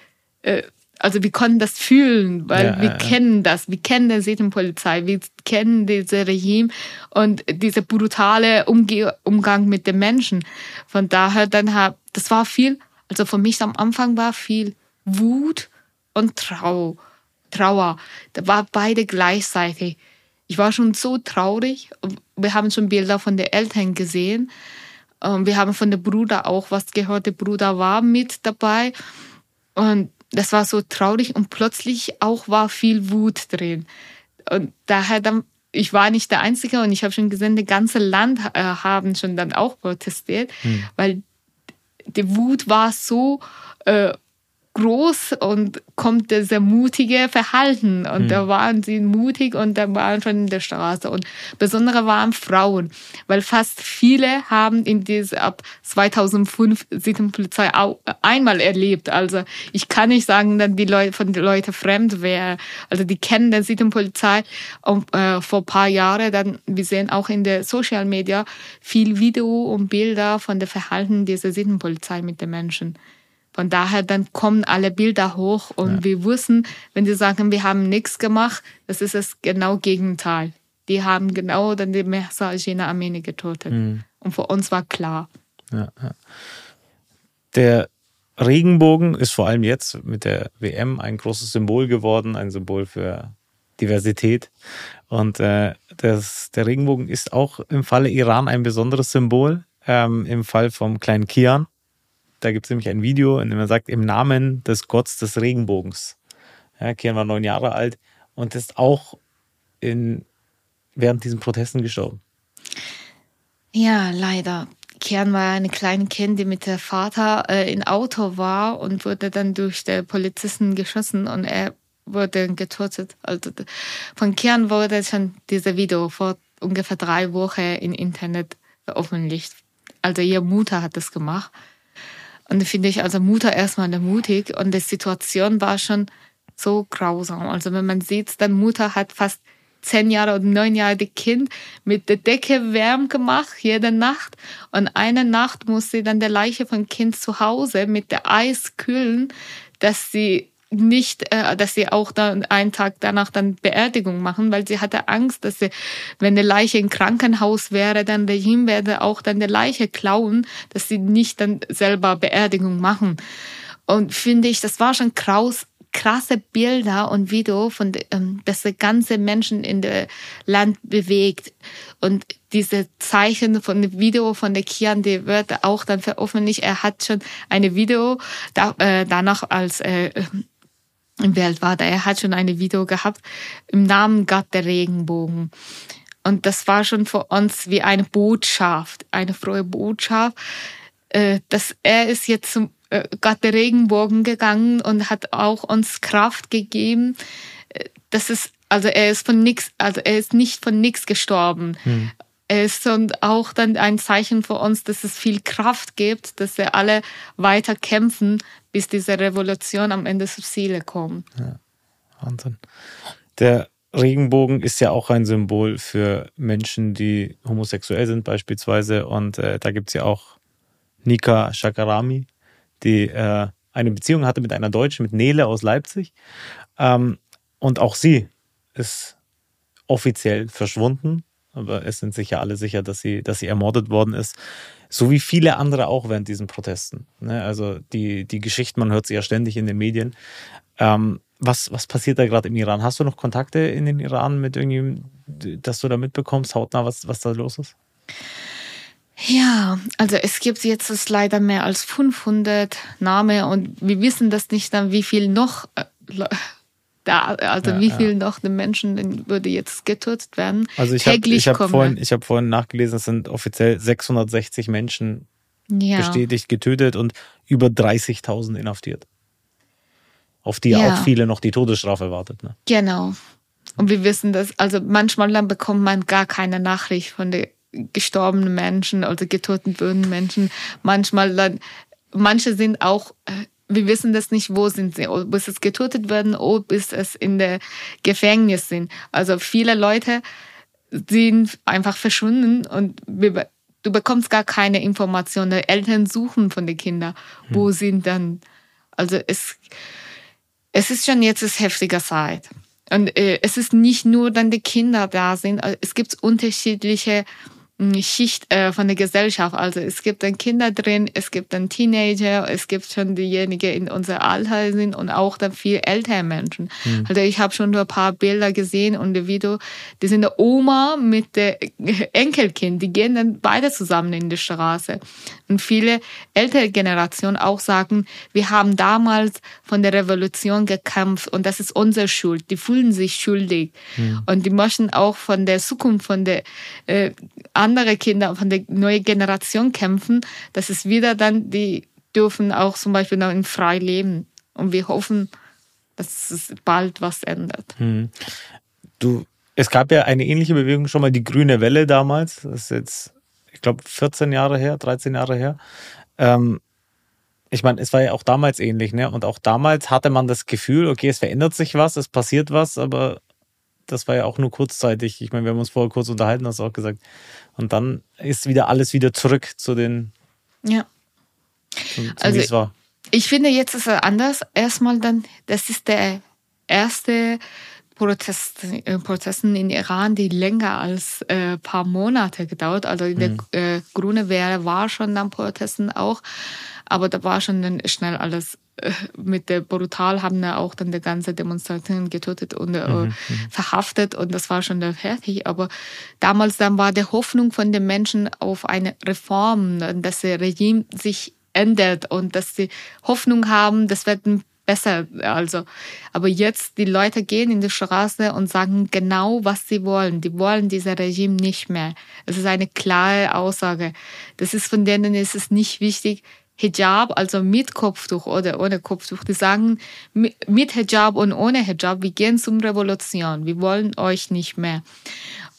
äh, also wir konnten das fühlen, weil ja, wir ja. kennen das, wir kennen die Sittenpolizei, wir kennen dieses Regime und dieser brutale Umge Umgang mit den Menschen. Von daher dann hab, das war viel, also für mich am Anfang war viel Wut und Trauer Trauer. Da war beide gleichzeitig. Ich war schon so traurig. Wir haben schon Bilder von den Eltern gesehen. Ähm, wir haben von dem Bruder auch was gehört. Der Bruder war mit dabei. Und das war so traurig und plötzlich auch war viel Wut drin. Und daher dann, ich war nicht der Einzige und ich habe schon gesehen, das ganze Land äh, haben schon dann auch protestiert, hm. weil die Wut war so äh, groß und kommt sehr mutige Verhalten. Und Mhm. da waren sie mutig und da waren schon in der Straße. Und besondere waren Frauen, weil fast viele haben in diese ab 2005 Sittenpolizei auch einmal erlebt. Also ich kann nicht sagen, dass die Leute von den Leuten fremd wäre. Also die kennen die Sittenpolizei und, äh, vor ein paar Jahren. Dann wir sehen auch in der Social Media viel Video und Bilder von der Verhalten dieser Sittenpolizei mit den Menschen. Von daher dann kommen alle Bilder hoch und wir wissen, wenn sie sagen, wir haben nichts gemacht, das ist das genau Gegenteil. Die haben genau dann die Message in der Armee getötet. Und für uns war klar. Ja, ja. Der Regenbogen ist vor allem jetzt mit der WM ein großes Symbol geworden, ein Symbol für Diversität. Und äh, das, der Regenbogen ist auch im Falle Iran ein besonderes Symbol. Ähm, Im Fall vom kleinen Kian. Da gibt es nämlich ein Video, in dem er sagt, im Namen des Gotts des Regenbogens. Ja, Kian war neun Jahre alt und ist auch in, während diesen Protesten gestorben. Ja, leider. Kian war eine kleine Kind, die mit der Vater äh, im Auto war und wurde dann durch die Polizisten geschossen und er wurde getötet. Also von Kian wurde schon dieses Video vor ungefähr drei Wochen im Internet veröffentlicht. Also ihre Mutter hat das gemacht. Und da finde ich also Mutter erstmal mutig und die Situation war schon so grausam. Also wenn man sieht, dann Mutter hat fast zehn Jahre oder neun Jahre die Kind mit der Decke wärm gemacht, jede Nacht. Und eine Nacht muss sie dann der Leiche von Kind zu Hause mit der Eis kühlen, dass sie nicht, äh, dass sie auch dann einen Tag danach dann Beerdigung machen, weil sie hatte Angst, dass sie, wenn die Leiche im Krankenhaus wäre, dann der werde auch dann die Leiche klauen, dass sie nicht dann selber Beerdigung machen. Und finde ich, das war schon kraus, krasse Bilder und Video von, ähm, dass die ganze Menschen in der Land bewegt. Und diese Zeichen von dem Video von der Kian, die wird auch dann veröffentlicht. Er hat schon eine Video da, äh, danach als äh, im Welt war. Er hat schon eine Video gehabt im Namen Gott der Regenbogen. Und das war schon für uns wie eine Botschaft, eine frohe Botschaft, äh, dass er ist jetzt zum äh, Gott der Regenbogen gegangen und hat auch uns Kraft gegeben. Äh, Das ist also er ist von nix, also er ist nicht von nix gestorben. Er ist und auch dann ein Zeichen für uns, dass es viel Kraft gibt, dass wir alle weiter kämpfen, bis diese Revolution am Ende zur Ziele kommt. Wahnsinn. Der Regenbogen ist ja auch ein Symbol für Menschen, die homosexuell sind beispielsweise. Und äh, da gibt es ja auch Nika Shakarami, die äh, eine Beziehung hatte mit einer Deutschen, mit Nele aus Leipzig. Ähm, und auch sie ist offiziell verschwunden. Aber es sind sicher alle sicher, dass sie, dass sie ermordet worden ist. So wie viele andere auch während diesen Protesten. Ne? Also die, die Geschichten, man hört sie ja ständig in den Medien. Ähm, was, was passiert da gerade im Iran? Hast du noch Kontakte in den Iran mit irgendjemandem, dass du da mitbekommst, hautnah, was, was da los ist? Ja, also es gibt jetzt leider mehr als 500 Namen und wir wissen das nicht wie viel noch äh, da, also Ja, wie ja. viel noch den Menschen würde jetzt getötet werden. Also ich habe hab vorhin, ich hab vorhin nachgelesen, es sind offiziell 660 Menschen ja. bestätigt getötet und über 30.000 inhaftiert. Auf die ja Ja. auch viele noch die Todesstrafe wartet. Ne? Genau. Und wir wissen das, also manchmal dann bekommt man gar keine Nachricht von den gestorbenen Menschen oder getöteten würden Menschen. Manchmal dann, manche sind auch, äh, wir wissen das nicht, wo sind sie, ob es getötet werden oder bis es in der Gefängnis sind. Also viele Leute sind einfach verschwunden und wir, du bekommst gar keine Informationen. Die Eltern suchen von den Kindern, wo sind dann, also es, es ist schon jetzt eine heftige Zeit. Und äh, es ist nicht nur dann die Kinder da sind, äh, es gibt unterschiedliche Schicht äh, von der Gesellschaft. Also es gibt dann Kinder drin, es gibt dann Teenager, es gibt schon diejenigen in unser Alter sind und auch dann viel ältere Menschen. Also ich habe schon nur ein paar Bilder gesehen und Video, die sind der Oma mit der Enkelkind, die gehen dann beide zusammen in die Straße. Und viele ältere Generationen auch sagen, wir haben damals von der Revolution gekämpft und das ist unsere Schuld. Die fühlen sich schuldig. Und die möchten auch von der Zukunft von der äh, andere Kinder, von der neuen Generation kämpfen. Das ist wieder dann, die dürfen auch zum Beispiel noch in frei leben. Und wir hoffen, dass es bald was ändert. Hm. Du, es gab ja eine ähnliche Bewegung schon mal, die Grüne Welle damals. Das ist jetzt, ich glaube, 14 Jahre her, 13 Jahre her. Ähm, ich meine, es war ja auch damals ähnlich, ne? Und auch damals hatte man das Gefühl, okay, es verändert sich was, es passiert was, aber das war ja auch nur kurzzeitig. Ich meine, wir haben uns vorher kurz unterhalten, hast du auch gesagt. Und dann ist wieder alles wieder zurück zu den. Ja. Zum, zum Also wie es war. Ich finde, jetzt ist es anders. Erstmal dann, das ist der erste Protest, äh, Protesten in Iran, die länger als äh, paar Monate gedauert. Also in Mhm. der äh, Grüne Welle war schon dann Protesten auch, aber da war schon dann schnell alles äh, mit der brutal haben da auch dann die ganze Demonstration getötet und äh, Mhm, verhaftet und das war schon dann fertig. Aber damals dann war die Hoffnung von den Menschen auf eine Reform, dass das Regime sich ändert und dass sie Hoffnung haben, das wird ein besser. Also, aber jetzt die Leute gehen in die Straße und sagen genau, was sie wollen. Die wollen dieses Regime nicht mehr. Es ist eine klare Aussage. Das ist von denen ist es nicht wichtig. Hijab, also mit Kopftuch oder ohne Kopftuch, die sagen mi- mit Hijab und ohne Hijab, wir gehen zum Revolution, wir wollen euch nicht mehr.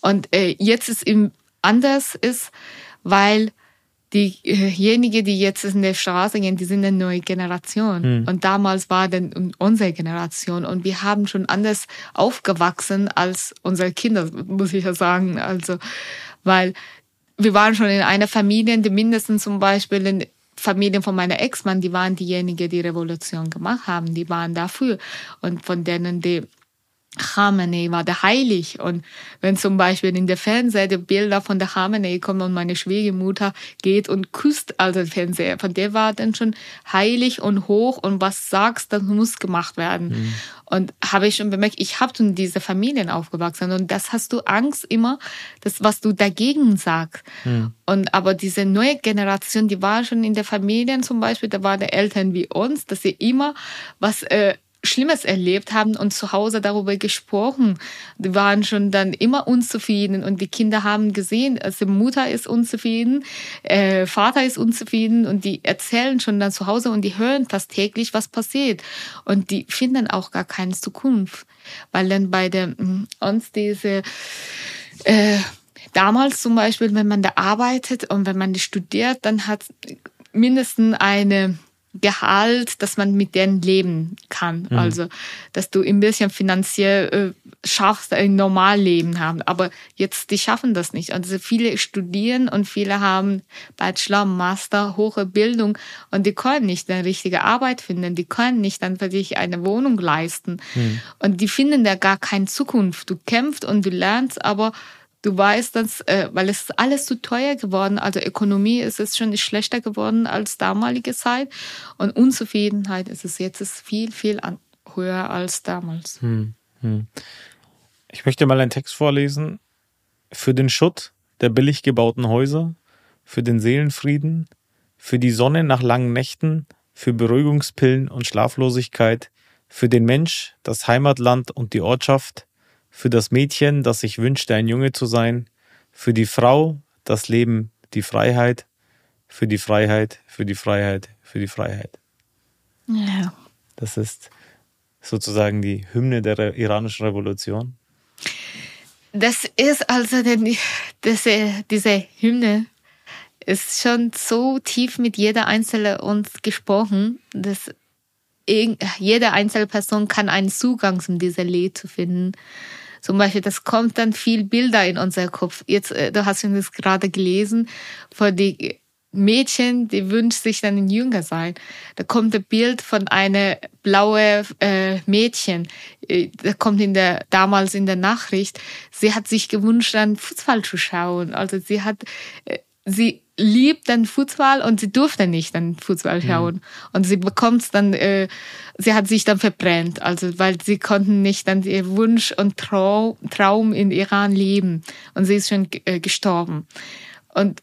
Und äh, jetzt ist im anders ist, weil diejenigen, die jetzt in der Straße gehen, die sind eine neue Generation. Und damals war dann unsere Generation. Und wir haben schon anders aufgewachsen als unsere Kinder, muss ich ja sagen. Also, weil wir waren schon in einer Familie, die mindestens zum Beispiel in Familien von meiner Ex-Mann, die waren diejenigen, die Revolution gemacht haben. Die waren dafür. Und von denen, die Khamenei war der heilig. Und wenn zum Beispiel in der Fernseher die Bilder von der Khamenei kommen und meine Schwiegermutter geht und küsst also den Fernseher, von der war dann schon heilig und hoch und was sagst, das muss gemacht werden. Und habe ich schon bemerkt, ich habe in diese Familien aufgewachsen und das hast du Angst immer, das was du dagegen sagst. Und aber diese neue Generation, die war schon in der Familien zum Beispiel, da waren die Eltern wie uns, dass sie immer was äh, Schlimmes erlebt haben und zu Hause darüber gesprochen. Die waren schon dann immer unzufrieden und die Kinder haben gesehen, also Mutter ist unzufrieden, äh, Vater ist unzufrieden und die erzählen schon dann zu Hause und die hören fast täglich, was passiert. Und die finden auch gar keine Zukunft, weil dann bei der, mm, uns diese, äh, damals zum Beispiel, wenn man da arbeitet und wenn man studiert, dann hat mindestens eine Gehalt, dass man mit denen leben kann. Also, dass du ein bisschen finanziell äh, schaffst, ein Normalleben haben. Aber jetzt, die schaffen das nicht. Also viele studieren und viele haben Bachelor, Master, hohe Bildung und die können nicht eine richtige Arbeit finden. Die können nicht dann für sich eine Wohnung leisten. Und die finden da gar keine Zukunft. Du kämpfst und du lernst, aber Du weißt, dass, äh, weil es ist alles zu teuer geworden, also Ökonomie ist es schon schlechter geworden als damalige Zeit und Unzufriedenheit ist es jetzt ist viel, viel an, höher als damals. Ich möchte mal einen Text vorlesen. Für den Schutt der billig gebauten Häuser, für den Seelenfrieden, für die Sonne nach langen Nächten, für Beruhigungspillen und Schlaflosigkeit, für den Mensch, das Heimatland und die Ortschaft, für das Mädchen, das sich wünschte, ein Junge zu sein, für die Frau, das Leben, die Freiheit, für die Freiheit, für die Freiheit, für die Freiheit. Ja. Das ist sozusagen die Hymne der iranischen Revolution. Das ist also denn diese, diese Hymne ist schon so tief mit jeder Einzelne uns gesprochen, dass jede einzelne Person kann einen Zugang zu dieser Lied zu finden. Zum Beispiel, das kommt dann viel Bilder in unser Kopf. Jetzt, äh, du hast das gerade gelesen, von die Mädchen, die wünscht sich dann ein Jünger sein. Da kommt ein Bild von einer blaue äh, Mädchen. Äh, Da kommt in der damals in der Nachricht. Sie hat sich gewünscht, dann Fußball zu schauen. Also sie hat, sie liebt dann Fußball und sie durfte nicht dann Fußball schauen. Und sie bekommt dann, äh, sie hat sich dann verbrennt. Also weil sie konnten nicht dann ihr Wunsch und Trau Traum in Iran leben. Und sie ist schon äh, gestorben. Und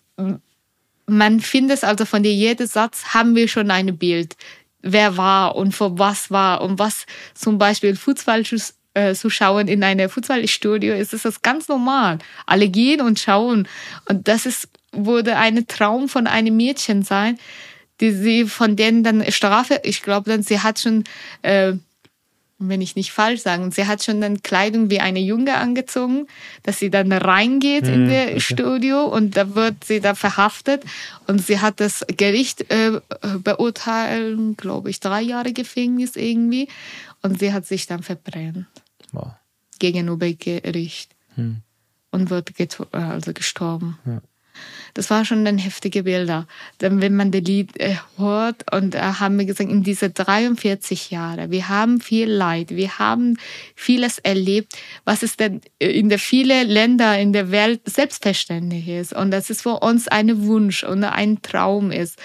man findet also von dir jedem Satz haben wir schon ein Bild, wer war und vor was war und was zum Beispiel Fußball zu, äh, zu schauen in einem Fußballstudio ist, ist das ganz normal. Alle gehen und schauen und das ist wurde ein Traum von einem Mädchen sein, die sie von denen dann Strafe, ich glaube dann, sie hat schon, äh, wenn ich nicht falsch sagen, sie hat schon dann Kleidung wie eine Junge angezogen, dass sie dann reingeht in Mhm, das okay. Studio und da wird sie da verhaftet und sie hat das Gericht äh, beurteilt, glaube ich, drei Jahre Gefängnis irgendwie und sie hat sich dann verbrennt Wow. gegenüber Gericht Hm. und wird äh, also gestorben. Ja. Das war schon dann heftige Bilder. Dann, wenn man das Lied äh, hört und äh, haben wir gesagt, in diese 43 Jahre, wir haben viel Leid, wir haben vieles erlebt, was es denn in der viele Länder in der Welt selbstverständlich ist. Und das ist für uns ein Wunsch und ein Traum ist.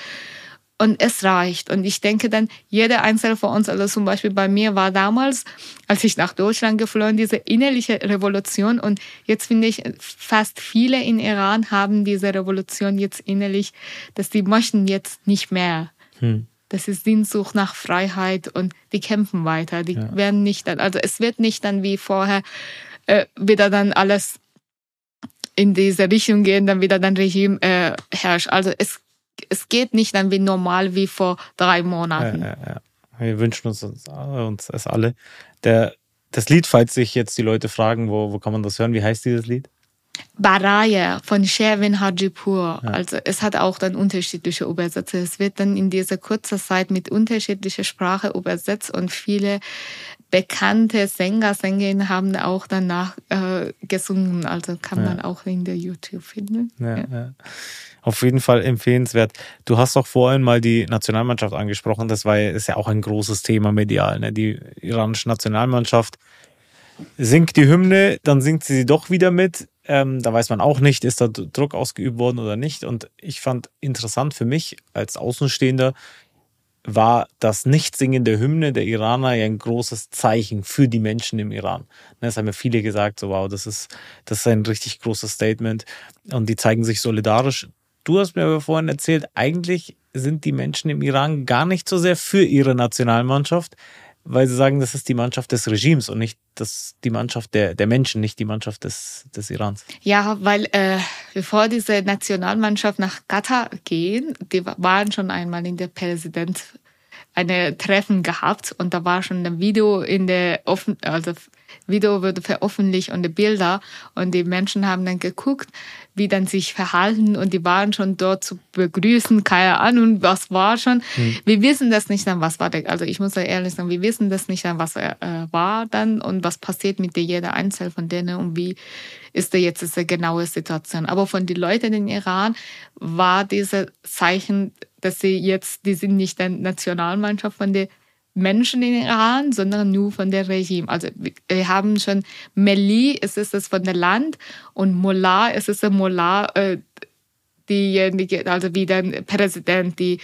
Und es reicht. Und ich denke dann, jeder Einzelne von uns, also zum Beispiel bei mir war damals, als ich nach Deutschland geflohen, diese innerliche Revolution. Und jetzt finde ich, fast viele in Iran haben diese Revolution jetzt innerlich, dass die möchten jetzt nicht mehr. Hm. Das ist Sehnsucht nach Freiheit und die kämpfen weiter. Die Ja. werden nicht dann, also es wird nicht dann wie vorher äh, wieder dann alles in diese Richtung gehen, dann wieder dann Regime äh, herrscht. Also es, es geht nicht dann wie normal wie vor drei Monaten. ja, ja. Wir wünschen uns, uns, uns es alle. Der, das Lied, falls sich jetzt die Leute fragen, wo, wo kann man das hören, wie heißt dieses Lied? Baraya von Sherwin Hajipur. Ja. Also es hat auch dann unterschiedliche Übersetzer. Es wird dann in dieser kurzen Zeit mit unterschiedlicher Sprache übersetzt und viele bekannte Sänger, Sängerinnen haben auch danach äh, gesungen. Also kann Ja. man auch in der YouTube finden. Ja, ja. Auf jeden Fall empfehlenswert. Du hast auch vorhin mal die Nationalmannschaft angesprochen. Das war ist ja auch ein großes Thema medial. Ne? Die iranische Nationalmannschaft singt die Hymne, dann singt sie sie doch wieder mit. Ähm, da weiß man auch nicht, ist da Druck ausgeübt worden oder nicht. Und ich fand interessant für mich als Außenstehender, war das Nichtsingen der Hymne der Iraner ja ein großes Zeichen für die Menschen im Iran. Ne, Das haben ja viele gesagt, so wow, das ist, das ist ein richtig großes Statement und die zeigen sich solidarisch. Du hast mir aber vorhin erzählt, eigentlich sind die Menschen im Iran gar nicht so sehr für ihre Nationalmannschaft, weil sie sagen, das ist die Mannschaft des Regimes und nicht das, die Mannschaft der, der Menschen, nicht die Mannschaft des, des Irans. Ja, weil äh, bevor diese Nationalmannschaft nach Katar gehen, die wa- waren schon einmal in der Präsident eine Treffen gehabt und da war schon ein Video in der offen also Video wurde veröffentlicht und die Bilder und die Menschen haben dann geguckt, wie dann sich verhalten und die waren schon dort zu begrüßen, keine Ahnung, was war schon. Wir wissen das nicht dann, was war der, also ich muss ja ehrlich sagen, wir wissen das nicht dann, was er äh, war dann und was passiert mit der jeder Einzel von denen und wie ist da jetzt diese genaue Situation. Aber von den Leuten in Iran war dieses Zeichen, dass sie jetzt, die sind nicht der Nationalmannschaft von der Menschen in Iran, sondern nur von der Regime. Also wir- haben schon Meli, es ist es von der Land und Mullah, es ist der Mullah, äh, diejenige, also wie der Präsident, die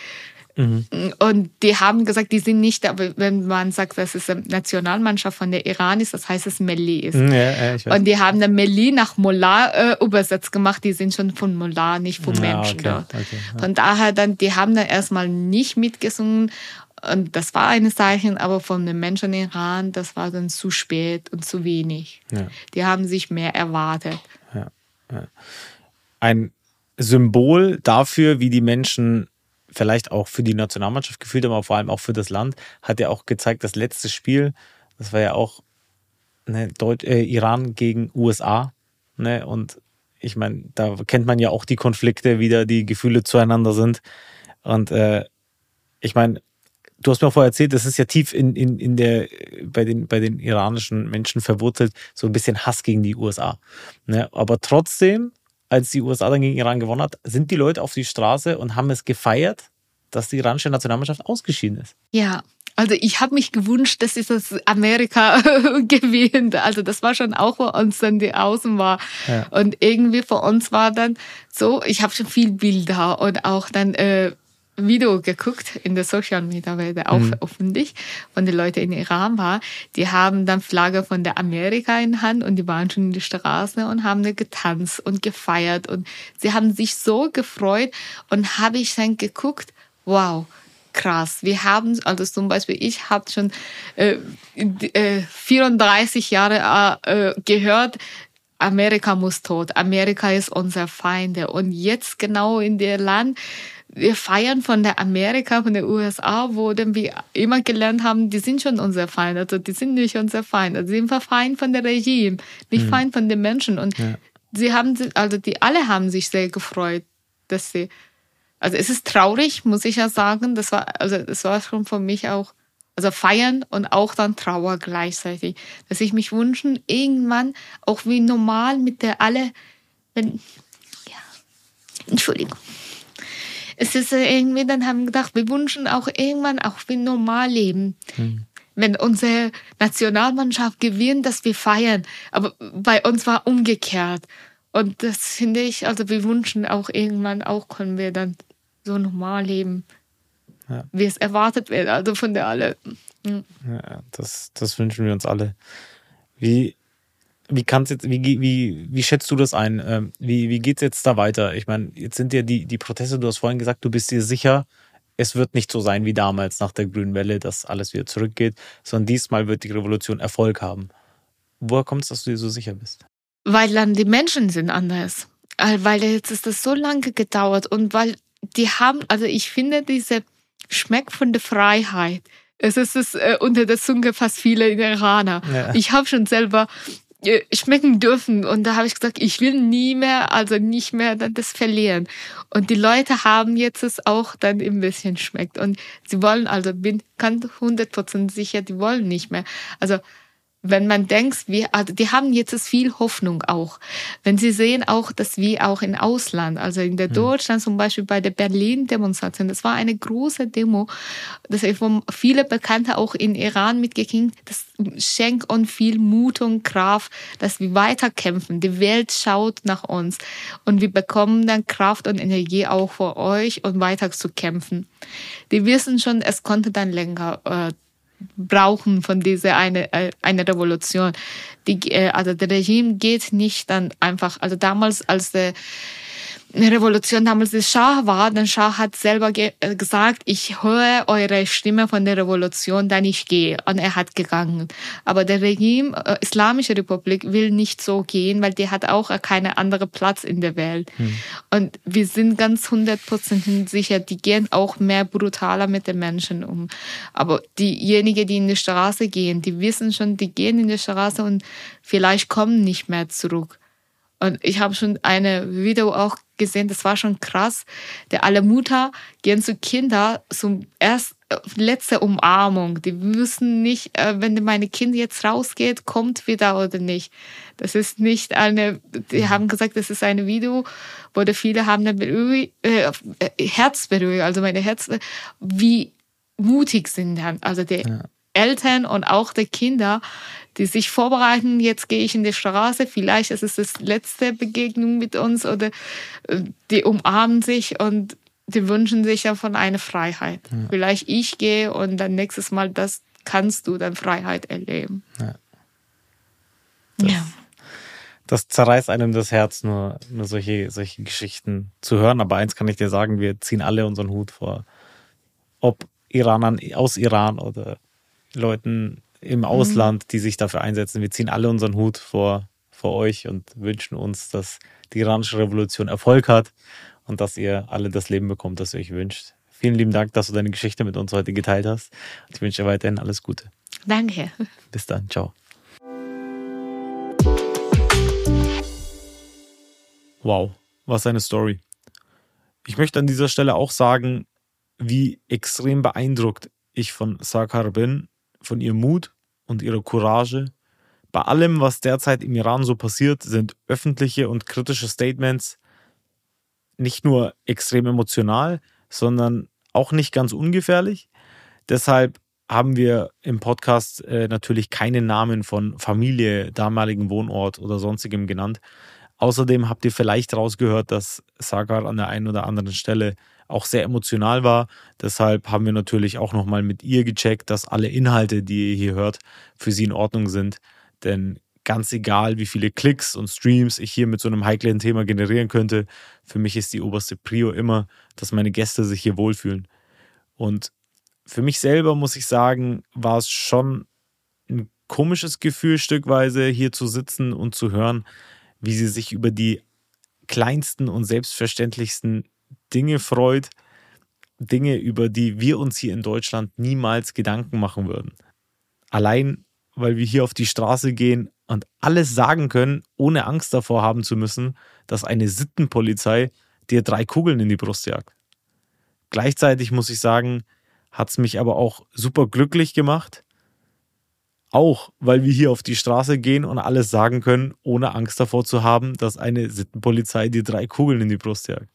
und die haben gesagt, die sind nicht, aber wenn man sagt, dass es eine Nationalmannschaft von der Iran ist, das heißt, es Meli ist. Ja, ja, ich weiß. Und die haben dann Meli nach Mullah äh, übersetzt gemacht. Die sind schon von Mullah, nicht von Ja, Menschen okay, dort. okay, ja. Von daher dann, die haben dann erstmal nicht mitgesungen. Und das war ein Zeichen, aber von den Menschen in Iran, das war dann zu spät und zu wenig. Ja. Die haben sich mehr erwartet. ein Symbol dafür, wie die Menschen vielleicht auch für die Nationalmannschaft gefühlt aber vor allem auch für das Land, hat ja auch gezeigt, das letzte Spiel, das war ja auch ne, Deut äh, Iran gegen USA. Ne, und ich meine, da kennt man ja auch die Konflikte, wie da die Gefühle zueinander sind. Und äh, ich meine, du hast mir vorher erzählt, das ist ja tief in, in, in der, bei den, bei den iranischen Menschen verwurzelt, so ein bisschen Hass gegen die USA. Ne? Aber trotzdem, als die USA dann gegen Iran gewonnen hat, sind die Leute auf die Straße und haben es gefeiert, dass die iranische Nationalmannschaft ausgeschieden ist. Ja, also ich habe mich gewünscht, dass es das Amerika gewinnt. Also das war schon auch für uns dann die Außen war. Ja. Und irgendwie für uns war dann so, ich habe schon viel Bilder und auch dann äh, Video geguckt in der Social Media Welt auch veröffentlicht von den Leuten in Iran war. Die haben dann Flagge von der Amerika in Hand und die waren schon in die Straße und haben getanzt und gefeiert und sie haben sich so gefreut und habe ich dann geguckt, wow, krass. Wir haben, also zum Beispiel, ich habe schon äh, äh, 34 Jahre äh, gehört, Amerika muss tot, Amerika ist unser Feinde. Und jetzt genau in der Land, wir feiern von der Amerika, von der USA, wo dann wir immer gelernt haben, die sind schon unser Feind. Also die sind nicht unser Feind. Also sie sind Feind von der Regime, nicht mhm. Feind von den Menschen. Und ja. sie haben, also die alle haben sich sehr gefreut, dass sie, also es ist traurig, muss ich ja sagen. Das war, also das war schon für mich auch, also feiern und auch dann Trauer gleichzeitig. Dass ich mich wünschen, irgendwann auch wie normal mit der alle, wenn, ja, Entschuldigung es ist irgendwie, dann haben wir gedacht, wir wünschen auch irgendwann auch wie normal leben. Mhm. Wenn unsere Nationalmannschaft gewinnt, dass wir feiern. Aber bei uns war umgekehrt. Und das finde ich, also wir wünschen auch irgendwann auch können wir dann so normal leben, ja. wie es erwartet wird, also von der alle. Mhm. Ja, das, das wünschen wir uns alle. Wie, wie kannst jetzt, wie, wie, wie schätzt du das ein? Ähm, wie, wie geht es jetzt da weiter? Ich meine, jetzt sind ja die, die Proteste, du hast vorhin gesagt, du bist dir sicher, es wird nicht so sein wie damals nach der Grünen Welle, dass alles wieder zurückgeht, sondern diesmal wird die Revolution Erfolg haben. Woher kommt es, dass du dir so sicher bist? Weil dann die Menschen sind anders. Weil jetzt ist das so lange gedauert und weil die haben, also ich finde diese Schmeck von der Freiheit, es ist es äh, unter der Zunge fast viele Iraner. Ja. Ich habe schon selber äh, schmecken dürfen. Und da habe ich gesagt, ich will nie mehr, also nicht mehr das verlieren. Und die Leute haben jetzt es auch dann ein bisschen schmeckt. Und sie wollen, also bin ganz 100% sicher, die wollen nicht mehr. Also wenn man denkt, wir, also die haben jetzt viel Hoffnung auch. Wenn sie sehen auch, dass wir auch im Ausland, also in der mhm. Deutschland zum Beispiel bei der Berlin-Demonstration, das war eine große Demo, das haben viele Bekannte auch in Iran mitgekriegt, das schenkt uns viel Mut und Kraft, dass wir weiterkämpfen. Die Welt schaut nach uns und wir bekommen dann Kraft und Energie auch für euch und weiter zu kämpfen. Die wissen schon, es konnte dann länger äh, brauchen von dieser eine, äh, eine Revolution. Die, äh, also der Regime geht nicht dann einfach, also damals als der Revolution damals der Schah war, der Schah hat selber ge äh, gesagt, ich höre eure Stimme von der Revolution, dann ich gehe. Und er hat gegangen. Aber der Regime, äh, Islamische Republik, will nicht so gehen, weil die hat auch keine andere Platz in der Welt. Hm. Und wir sind ganz hundertprozentig sicher, die gehen auch mehr brutaler mit den Menschen um. Aber diejenigen, die in die Straße gehen, die wissen schon, die gehen in die Straße und vielleicht kommen nicht mehr zurück. Und ich habe schon eine Video auch gesehen, das war schon krass. Der alle Mutter gehen zu Kinder zum erst äh, letzte Umarmung. Die wissen nicht, äh, wenn meine Kind jetzt rausgeht, kommt wieder oder nicht. Das ist nicht eine, die haben gesagt, das ist eine Video, wo viele haben eine Berührung, äh, Herzberührung, also meine Herz, wie mutig sind dann. Also die ja. Eltern und auch die Kinder, die sich vorbereiten, jetzt gehe ich in die Straße, vielleicht ist es das letzte Begegnung mit uns oder äh, die umarmen sich und die wünschen sich ja von einer Freiheit. Ja. Vielleicht ich gehe und dann nächstes Mal das kannst du dann Freiheit erleben. Ja. Das, ja. das zerreißt einem das Herz, nur, nur solche, solche Geschichten zu hören. Aber eins kann ich dir sagen, wir ziehen alle unseren Hut vor. Ob Iranern aus Iran oder Leuten im mhm. Ausland, die sich dafür einsetzen. Wir ziehen alle unseren Hut vor, vor euch und wünschen uns, dass die iranische Revolution Erfolg hat und dass ihr alle das Leben bekommt, das ihr euch wünscht. Vielen lieben Dank, dass du deine Geschichte mit uns heute geteilt hast. Ich wünsche dir weiterhin alles Gute. Danke. Bis dann. Ciao. Wow, was eine Story. Ich möchte an dieser Stelle auch sagen, wie extrem beeindruckt ich von Sakar bin von ihrem Mut und ihrer Courage. Bei allem, was derzeit im Iran so passiert, sind öffentliche und kritische Statements nicht nur extrem emotional, sondern auch nicht ganz ungefährlich. Deshalb haben wir im Podcast äh, natürlich keine Namen von Familie, damaligen Wohnort oder sonstigem genannt. Außerdem habt ihr vielleicht rausgehört, dass Sagar an der einen oder anderen Stelle auch sehr emotional war. Deshalb haben wir natürlich auch nochmal mit ihr gecheckt, dass alle Inhalte, die ihr hier hört, für sie in Ordnung sind. Denn ganz egal, wie viele Klicks und Streams ich hier mit so einem heiklen Thema generieren könnte, für mich ist die oberste Prio immer, dass meine Gäste sich hier wohlfühlen. Und für mich selber muss ich sagen, war es schon ein komisches Gefühl, stückweise hier zu sitzen und zu hören, wie sie sich über die kleinsten und selbstverständlichsten Dinge freut. Dinge, über die wir uns hier in Deutschland niemals Gedanken machen würden. Allein, weil wir hier auf die Straße gehen und alles sagen können, ohne Angst davor haben zu müssen, dass eine Sittenpolizei dir drei Kugeln in die Brust jagt. Gleichzeitig muss ich sagen, hat es mich aber auch super glücklich gemacht. Auch weil wir hier auf die Straße gehen und alles sagen können, ohne Angst davor zu haben, dass eine Sittenpolizei dir drei Kugeln in die Brust jagt.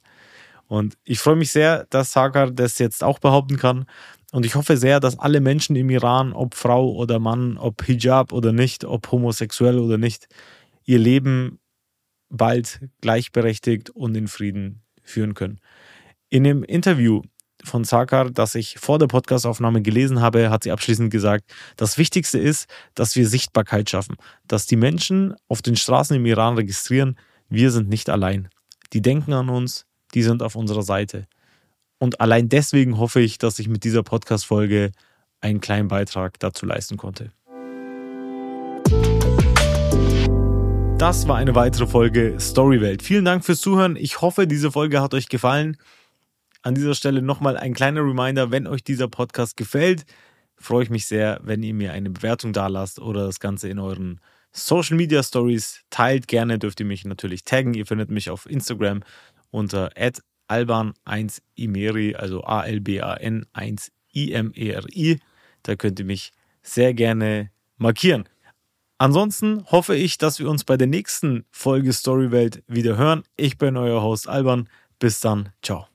Und ich freue mich sehr, dass Sakar das jetzt auch behaupten kann. Und ich hoffe sehr, dass alle Menschen im Iran, ob Frau oder Mann, ob Hijab oder nicht, ob homosexuell oder nicht, ihr Leben bald gleichberechtigt und in Frieden führen können. In dem Interview von Sakar, das ich vor der Podcastaufnahme gelesen habe, hat sie abschließend gesagt, das Wichtigste ist, dass wir Sichtbarkeit schaffen, dass die Menschen auf den Straßen im Iran registrieren, wir sind nicht allein. Die denken an uns, die sind auf unserer Seite. Und allein deswegen hoffe ich, dass ich mit dieser Podcast-Folge einen kleinen Beitrag dazu leisten konnte. Das war eine weitere Folge Storywelt. Vielen Dank fürs Zuhören. Ich hoffe, diese Folge hat euch gefallen. An dieser Stelle nochmal ein kleiner Reminder, wenn euch dieser Podcast gefällt, freue ich mich sehr, wenn ihr mir eine Bewertung da lasst oder das Ganze in euren Social Media Stories teilt. Gerne dürft ihr mich natürlich taggen. Ihr findet mich auf Instagram unter alban1imeri, also A-L-B-A-N 1-I-M-E-R-I. Da könnt ihr mich sehr gerne markieren. Ansonsten hoffe ich, dass wir uns bei der nächsten Folge Storywelt wieder hören. Ich bin euer Host Alban. Bis dann. Ciao.